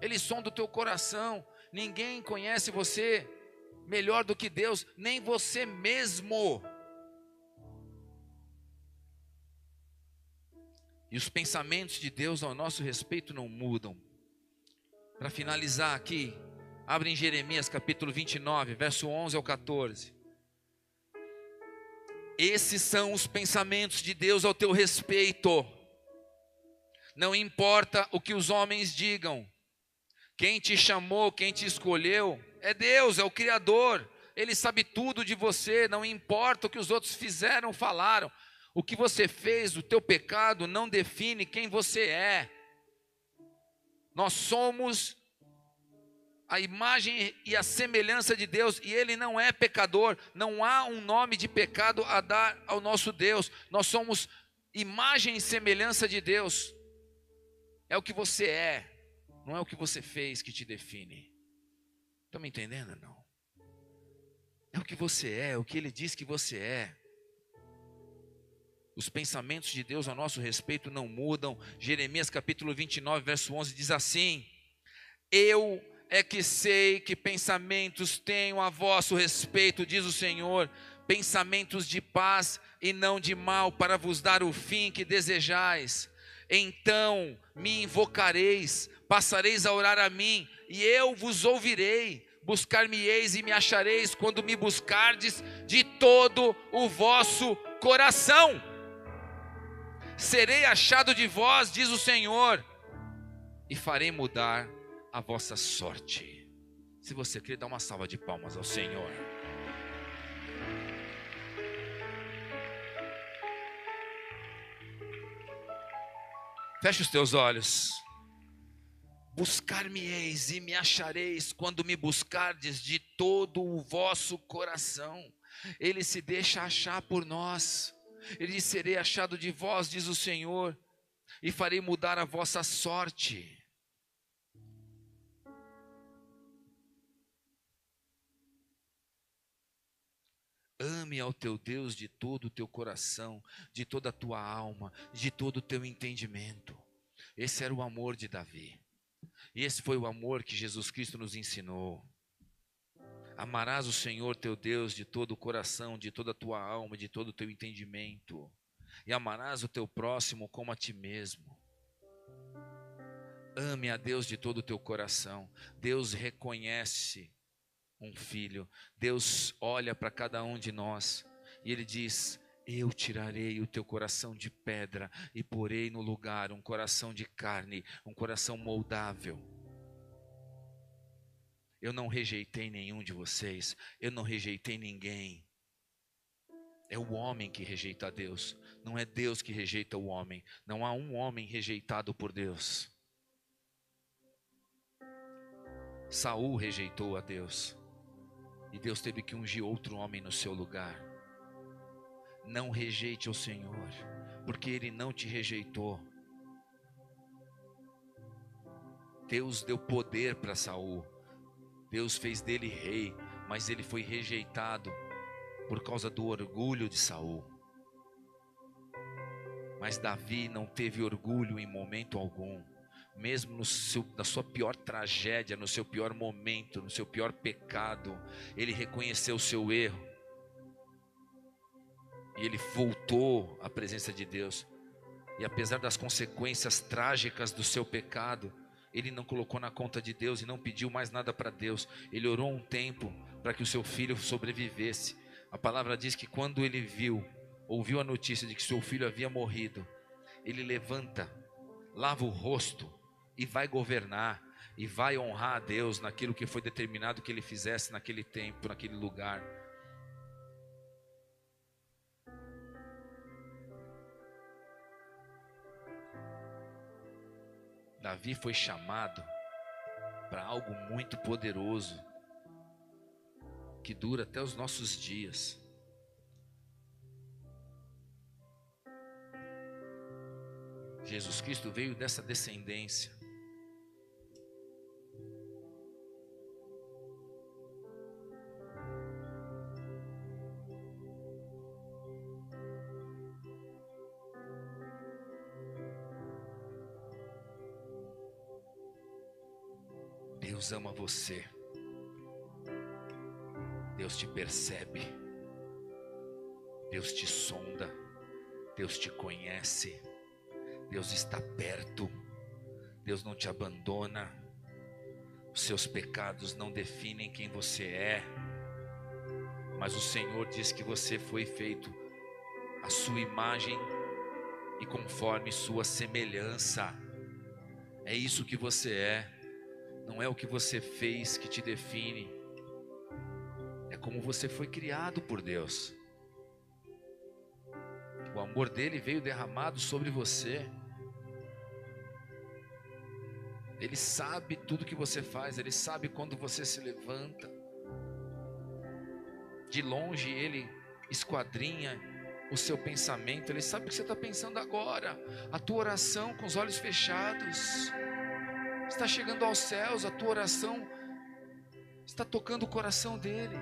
Ele sonda o teu coração. Ninguém conhece você melhor do que Deus, nem você mesmo. E os pensamentos de Deus ao nosso respeito não mudam. Para finalizar aqui, abre em Jeremias capítulo 29, verso 11 ao 14. Esses são os pensamentos de Deus ao teu respeito. Não importa o que os homens digam, quem te chamou, quem te escolheu, é Deus, é o Criador. Ele sabe tudo de você, não importa o que os outros fizeram, falaram. O que você fez, o teu pecado, não define quem você é. Nós somos a imagem e a semelhança de Deus, e Ele não é pecador, não há um nome de pecado a dar ao nosso Deus. Nós somos imagem e semelhança de Deus. É o que você é. Não é o que você fez que te define. Estão me entendendo? Não. É o que você é, é o que ele diz que você é. Os pensamentos de Deus a nosso respeito não mudam. Jeremias capítulo 29, verso 11 diz assim: Eu é que sei que pensamentos tenho a vosso respeito, diz o Senhor, pensamentos de paz e não de mal, para vos dar o fim que desejais. Então me invocareis, passareis a orar a mim, e eu vos ouvirei. Buscar-me-eis e me achareis quando me buscardes de todo o vosso coração. Serei achado de vós, diz o Senhor, e farei mudar a vossa sorte. Se você quer, dá uma salva de palmas ao Senhor. Feche os teus olhos. Buscar-me-eis e me achareis quando me buscardes de todo o vosso coração. Ele se deixa achar por nós. Ele diz: Serei achado de vós, diz o Senhor, e farei mudar a vossa sorte. Ame ao teu Deus de todo o teu coração, de toda a tua alma, de todo o teu entendimento. Esse era o amor de Davi. E esse foi o amor que Jesus Cristo nos ensinou. Amarás o Senhor teu Deus de todo o coração, de toda a tua alma, de todo o teu entendimento. E amarás o teu próximo como a ti mesmo. Ame a Deus de todo o teu coração. Deus reconhece um filho. Deus olha para cada um de nós e Ele diz: eu tirarei o teu coração de pedra e porei no lugar um coração de carne, um coração moldável. Eu não rejeitei nenhum de vocês, eu não rejeitei ninguém. É o homem que rejeita a Deus, não é Deus que rejeita o homem. Não há um homem rejeitado por Deus. Saul rejeitou a Deus. E Deus teve que ungir outro homem no seu lugar. Não rejeite o Senhor, porque ele não te rejeitou. Deus deu poder para Saul. Deus fez dele rei, mas ele foi rejeitado por causa do orgulho de Saul. Mas Davi não teve orgulho em momento algum mesmo seu, na sua pior tragédia, no seu pior momento, no seu pior pecado, ele reconheceu o seu erro. E ele voltou à presença de Deus. E apesar das consequências trágicas do seu pecado, ele não colocou na conta de Deus e não pediu mais nada para Deus. Ele orou um tempo para que o seu filho sobrevivesse. A palavra diz que quando ele viu, ouviu a notícia de que seu filho havia morrido, ele levanta, lava o rosto e vai governar e vai honrar a Deus naquilo que foi determinado que ele fizesse naquele tempo, naquele lugar. Davi foi chamado para algo muito poderoso que dura até os nossos dias. Jesus Cristo veio dessa descendência. Deus ama você. Deus te percebe. Deus te sonda. Deus te conhece. Deus está perto. Deus não te abandona. Os seus pecados não definem quem você é. Mas o Senhor diz que você foi feito a sua imagem e conforme sua semelhança. É isso que você é. Não é o que você fez que te define, é como você foi criado por Deus. O amor dele veio derramado sobre você. Ele sabe tudo que você faz, ele sabe quando você se levanta. De longe ele esquadrinha o seu pensamento, ele sabe o que você está pensando agora, a tua oração com os olhos fechados está chegando aos céus, a tua oração está tocando o coração dele.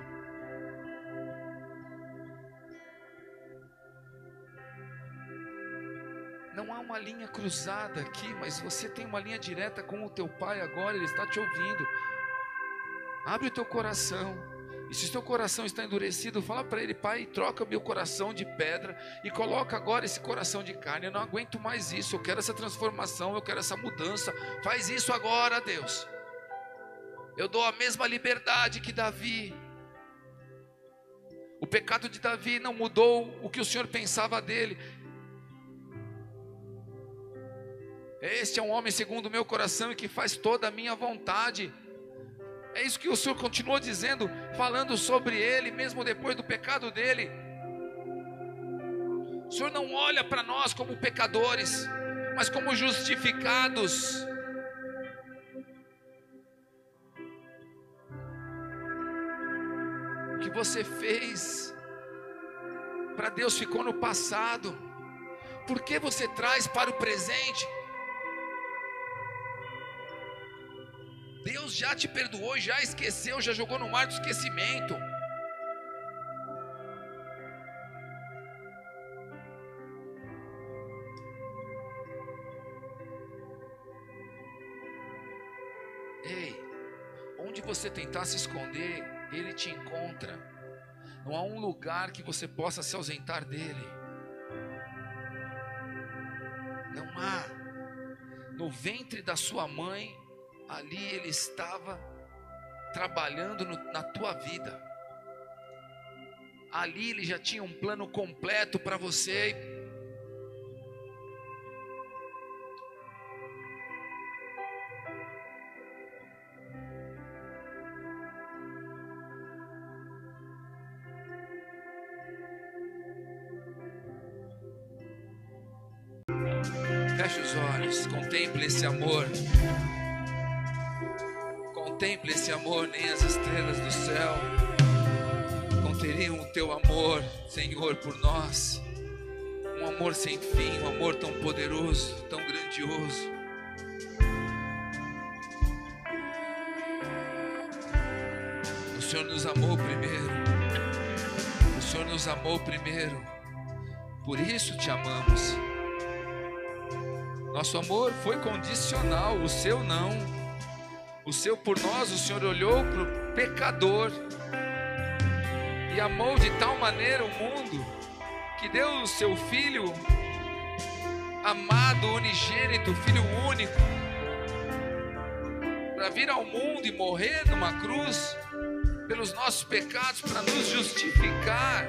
Não há uma linha cruzada aqui, mas você tem uma linha direta com o teu pai agora, ele está te ouvindo. Abre o teu coração. E se o seu coração está endurecido, fala para ele, pai, troca meu coração de pedra e coloca agora esse coração de carne. Eu não aguento mais isso, eu quero essa transformação, eu quero essa mudança. Faz isso agora, Deus. Eu dou a mesma liberdade que Davi. O pecado de Davi não mudou o que o Senhor pensava dele. Este é um homem segundo o meu coração e que faz toda a minha vontade. É isso que o Senhor continua dizendo, falando sobre ele, mesmo depois do pecado dele. O Senhor não olha para nós como pecadores, mas como justificados. O que você fez para Deus ficou no passado. Por que você traz para o presente? Deus já te perdoou, já esqueceu, já jogou no mar do esquecimento. Ei, onde você tentar se esconder, Ele te encontra. Não há um lugar que você possa se ausentar dele. Não há. No ventre da sua mãe, ali ele estava trabalhando no, na tua vida. Ali ele já tinha um plano completo para você. Feche os olhos, contemple esse amor. Contemple esse amor, nem as estrelas do céu conteriam o teu amor, Senhor, por nós. Um amor sem fim, um amor tão poderoso, tão grandioso. O Senhor nos amou primeiro. O Senhor nos amou primeiro. Por isso te amamos. Nosso amor foi condicional, o seu não. O seu por nós, o Senhor olhou para o pecador e amou de tal maneira o mundo que deu o seu filho amado, unigênito, filho único, para vir ao mundo e morrer numa cruz pelos nossos pecados, para nos justificar.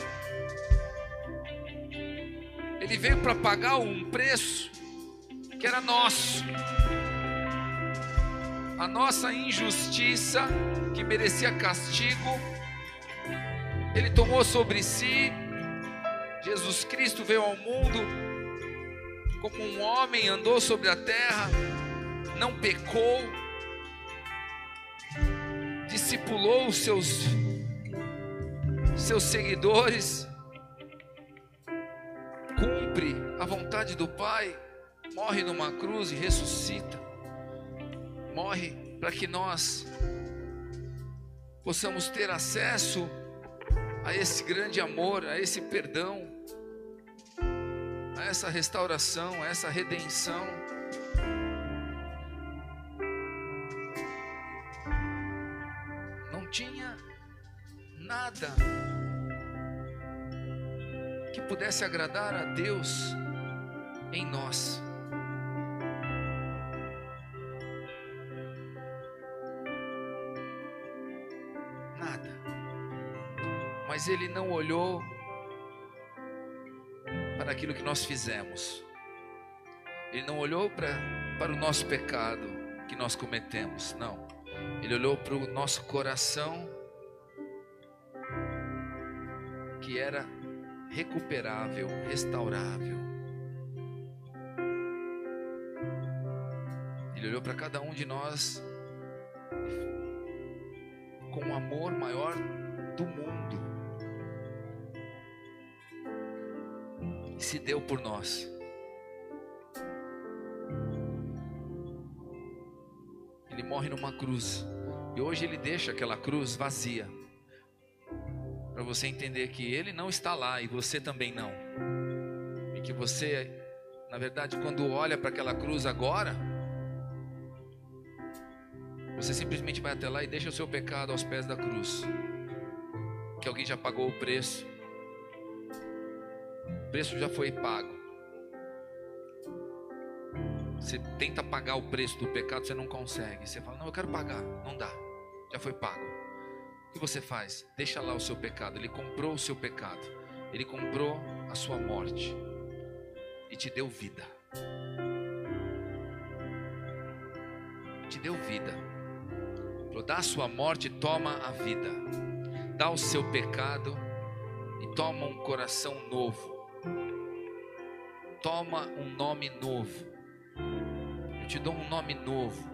Ele veio para pagar um preço que era nosso. A nossa injustiça, que merecia castigo, Ele tomou sobre si. Jesus Cristo veio ao mundo como um homem, andou sobre a terra, não pecou, discipulou os seus, seus seguidores, cumpre a vontade do Pai morre numa cruz e ressuscita. Morre para que nós possamos ter acesso a esse grande amor, a esse perdão, a essa restauração, a essa redenção. Não tinha nada que pudesse agradar a Deus em nós. Mas ele não olhou para aquilo que nós fizemos. Ele não olhou para, para o nosso pecado que nós cometemos, não. Ele olhou para o nosso coração que era recuperável, restaurável. Ele olhou para cada um de nós com um amor maior do mundo. E se deu por nós. Ele morre numa cruz. E hoje ele deixa aquela cruz vazia. Para você entender que ele não está lá e você também não. E que você, na verdade, quando olha para aquela cruz agora, você simplesmente vai até lá e deixa o seu pecado aos pés da cruz. Que alguém já pagou o preço o preço já foi pago. Você tenta pagar o preço do pecado, você não consegue. Você fala, não, eu quero pagar. Não dá. Já foi pago. O que você faz? Deixa lá o seu pecado. Ele comprou o seu pecado. Ele comprou a sua morte. E te deu vida. Te deu vida. Dá a sua morte, toma a vida. Dá o seu pecado e toma um coração novo toma um nome novo. Eu te dou um nome novo.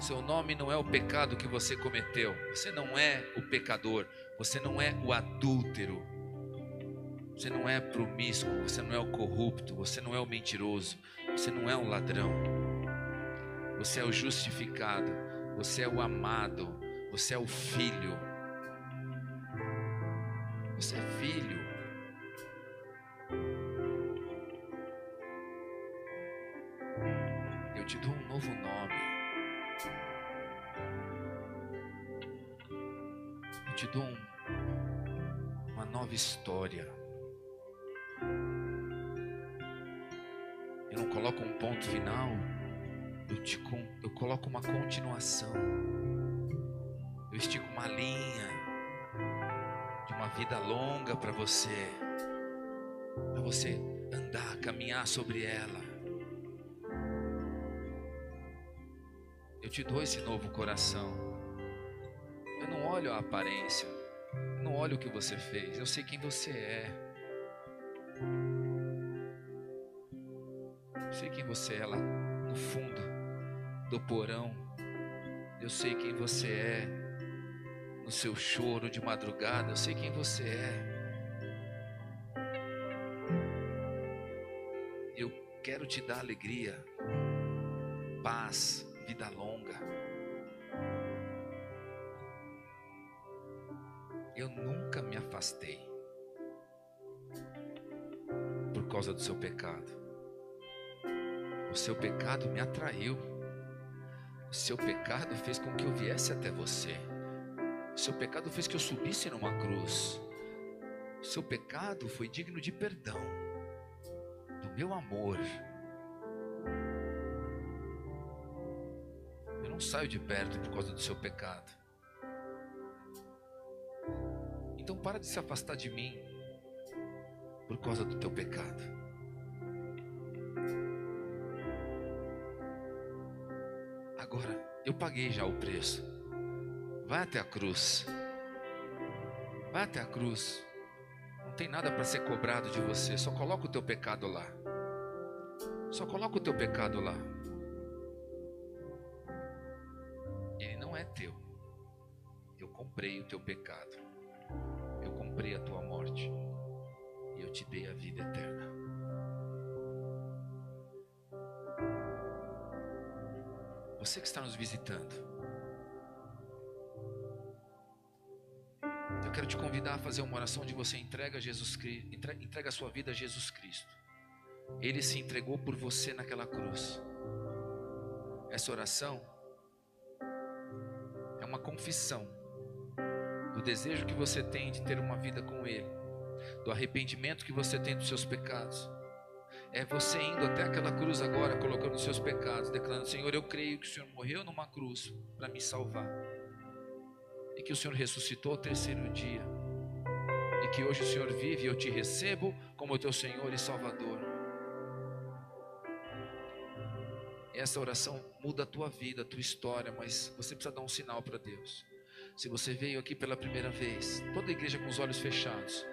Seu nome não é o pecado que você cometeu. Você não é o pecador. Você não é o adúltero. Você não é promíscuo. Você não é o corrupto. Você não é o mentiroso. Você não é o ladrão. Você é o justificado. Você é o amado. Você é o filho. Você é filho. História. Eu não coloco um ponto final, eu, te, eu coloco uma continuação. Eu estico uma linha de uma vida longa para você, para você andar, caminhar sobre ela. Eu te dou esse novo coração. Eu não olho a aparência, não olho o que você fez, eu sei quem você é. sei quem você é lá no fundo do porão. Eu sei quem você é no seu choro de madrugada. Eu sei quem você é. Eu quero te dar alegria, paz, vida longa. Eu nunca me afastei por causa do seu pecado. O seu pecado me atraiu. O seu pecado fez com que eu viesse até você. O seu pecado fez que eu subisse numa cruz. O seu pecado foi digno de perdão, do meu amor. Eu não saio de perto por causa do seu pecado. Então para de se afastar de mim por causa do teu pecado. Agora, eu paguei já o preço. Vai até a cruz. Vai até a cruz. Não tem nada para ser cobrado de você. Só coloca o teu pecado lá. Só coloca o teu pecado lá. Ele não é teu. Eu comprei o teu pecado. Comprei a tua morte. E eu te dei a vida eterna. Você que está nos visitando. Eu quero te convidar a fazer uma oração onde você entrega Jesus Cristo, entrega a sua vida a Jesus Cristo. Ele se entregou por você naquela cruz. Essa oração é uma confissão do desejo que você tem de ter uma vida com Ele, do arrependimento que você tem dos seus pecados. É você indo até aquela cruz agora, colocando os seus pecados, declarando: Senhor, eu creio que o Senhor morreu numa cruz para me salvar, e que o Senhor ressuscitou ao terceiro dia, e que hoje o Senhor vive e eu te recebo como teu Senhor e Salvador. Essa oração muda a tua vida, a tua história, mas você precisa dar um sinal para Deus. Se você veio aqui pela primeira vez, toda a igreja com os olhos fechados,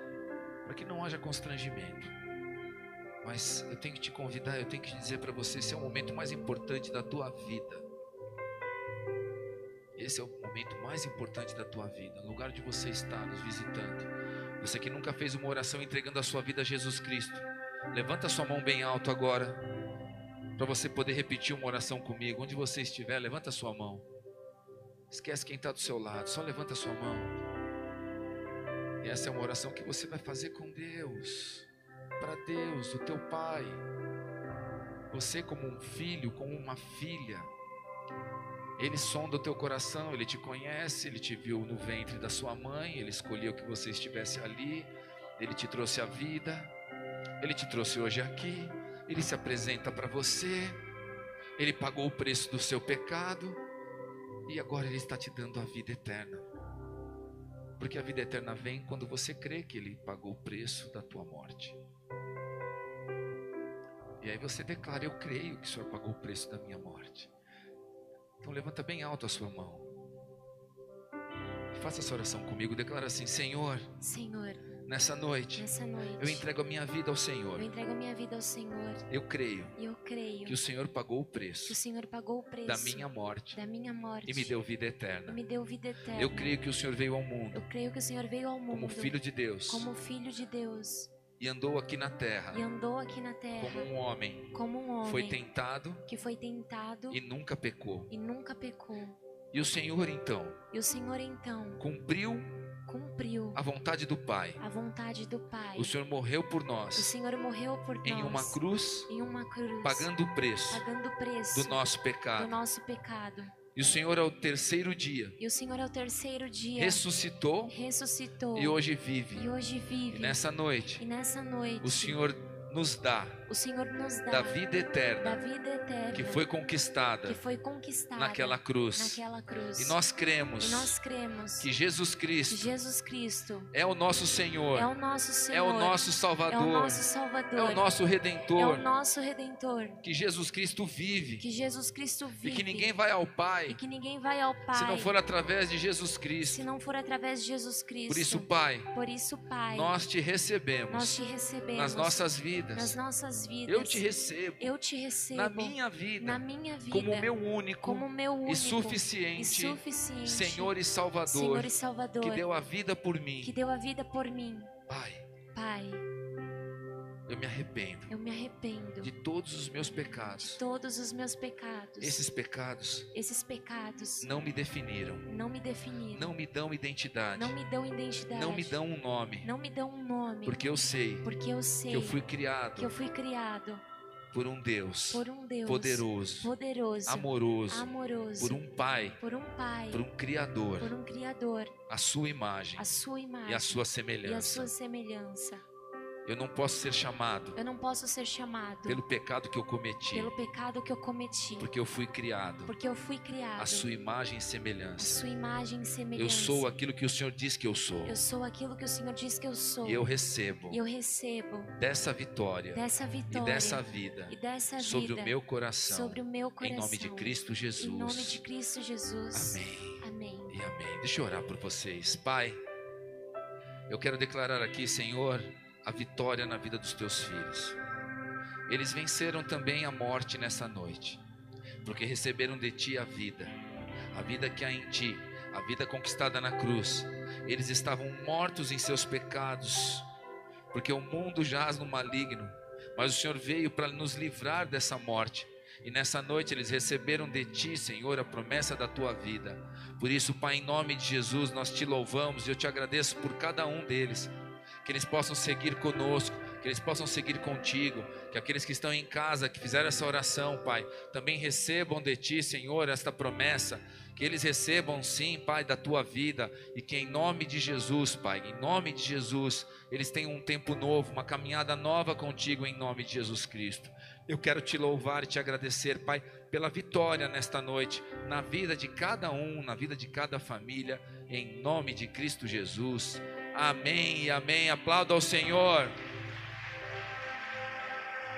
para que não haja constrangimento. Mas eu tenho que te convidar, eu tenho que dizer para você: esse é o momento mais importante da tua vida. Esse é o momento mais importante da tua vida, no lugar de você estar nos visitando. Você que nunca fez uma oração entregando a sua vida a Jesus Cristo, levanta sua mão bem alto agora, para você poder repetir uma oração comigo. Onde você estiver, levanta sua mão. Esquece quem está do seu lado, só levanta a sua mão. E essa é uma oração que você vai fazer com Deus, para Deus, o teu Pai. Você, como um filho, como uma filha, Ele sonda o teu coração, Ele te conhece, Ele te viu no ventre da sua mãe, Ele escolheu que você estivesse ali, Ele te trouxe a vida, Ele te trouxe hoje aqui, Ele se apresenta para você, Ele pagou o preço do seu pecado. E agora Ele está te dando a vida eterna. Porque a vida eterna vem quando você crê que Ele pagou o preço da tua morte. E aí você declara: Eu creio que o Senhor pagou o preço da minha morte. Então levanta bem alto a sua mão. Faça essa oração comigo. Declara assim: Senhor. Senhor Nessa noite, nessa noite, eu entrego a minha vida ao Senhor. eu entrego a minha vida ao Senhor Eu creio eu creio que o Senhor pagou o que o preço Senhor pagou o preço da minha morte da minha morte e me deu vida eterna. me deu vida eterna. Eu creio que o Senhor veio ao mundo Eu creio que o Senhor veio ao mundo como filho de Deus como filho de Deus e andou aqui na terra e andou aqui na terra como um homem. como um homem Foi tentado que foi tentado e nunca pecou. e nunca pecou. E o Senhor então E o Senhor então cumpriu cumpriu a vontade do Pai. a vontade do Pai. O Senhor morreu por O nós Senhor morreu por em nós uma cruz, em uma cruz pagando o preço pagando o preço do nosso do pecado. nosso pecado. E o Senhor ao terceiro dia E o Senhor ao terceiro dia ressuscitou ressuscitou e hoje vive. e hoje vive. E nessa noite E nessa noite o Senhor nos dá o Senhor nos dá da vida da eterna vida eterna que foi conquistada que foi conquistada naquela cruz. naquela cruz. E nós cremos E nós cremos que Jesus que Cristo Jesus Cristo é o nosso é Senhor, o nosso Senhor, é o nosso é o Salvador, nosso Salvador, é o nosso é o Redentor, nosso Redentor, que Jesus Cristo vive que Jesus Cristo e vive que ninguém vai ao e Pai que ninguém vai ao Pai se não for através de Jesus Cristo. se não for através de Jesus Cristo. Por isso, Pai, Por isso, Pai, nós te nós recebemos te recebemos nas nossas nas vidas. Nossas vidas. Eu te recebo Eu te recebo na minha vida na minha vida como meu único como meu único e suficiente e suficiente Senhor e Salvador Senhor e Salvador que deu a vida por mim. que deu a vida por mim. Pai, Pai, eu me arrependo eu me arrependo de todos os meus pecados. de todos os meus pecados. Esses pecados Esses pecados não me definiram, não me definiram. não me dão identidade, não me dão identidade. não me dão um nome, não me dão um nome. porque eu sei porque eu sei que eu fui que eu criado fui criado por um Deus por um Deus poderoso, poderoso, amoroso, amoroso, por um Pai, por um pai, por um Criador, por um criador, a sua imagem a sua imagem e a sua e a semelhança. sua semelhança. Eu não posso ser chamado Eu não posso ser chamado pelo pecado que eu cometi, pelo pecado que eu cometi, porque eu fui criado porque eu fui criado à sua imagem e semelhança. sua imagem e semelhança. Eu sou aquilo que o Senhor diz que eu sou. Eu sou aquilo que o Senhor diz que eu sou. E eu recebo E eu recebo dessa vitória dessa e vitória dessa vida e dessa sobre vida o meu coração. sobre o meu Em coração. nome de Cristo Em nome de Jesus. Cristo Jesus. Amém Amém. e amém. Deixa eu orar por vocês. Pai, eu quero declarar aqui, Senhor, a vitória na vida dos teus filhos. Eles venceram também a morte nessa noite, porque receberam de ti a vida, a vida que há em ti, a vida conquistada na cruz. Eles estavam mortos em seus pecados, porque o mundo jaz no maligno, mas o Senhor veio para nos livrar dessa morte. E nessa noite eles receberam de ti, Senhor, a promessa da tua vida. Por isso, Pai, em nome de Jesus, nós te louvamos e eu te agradeço por cada um deles. Que eles possam seguir conosco, que eles possam seguir contigo, que aqueles que estão em casa, que fizeram essa oração, Pai, também recebam de ti, Senhor, esta promessa. Que eles recebam, sim, Pai, da tua vida e que em nome de Jesus, Pai, em nome de Jesus, eles tenham um tempo novo, uma caminhada nova contigo em nome de Jesus Cristo. Eu quero te louvar e te agradecer, Pai, pela vitória nesta noite, na vida de cada um, na vida de cada família, em nome de Cristo Jesus. Amém e amém. Aplauda ao Senhor.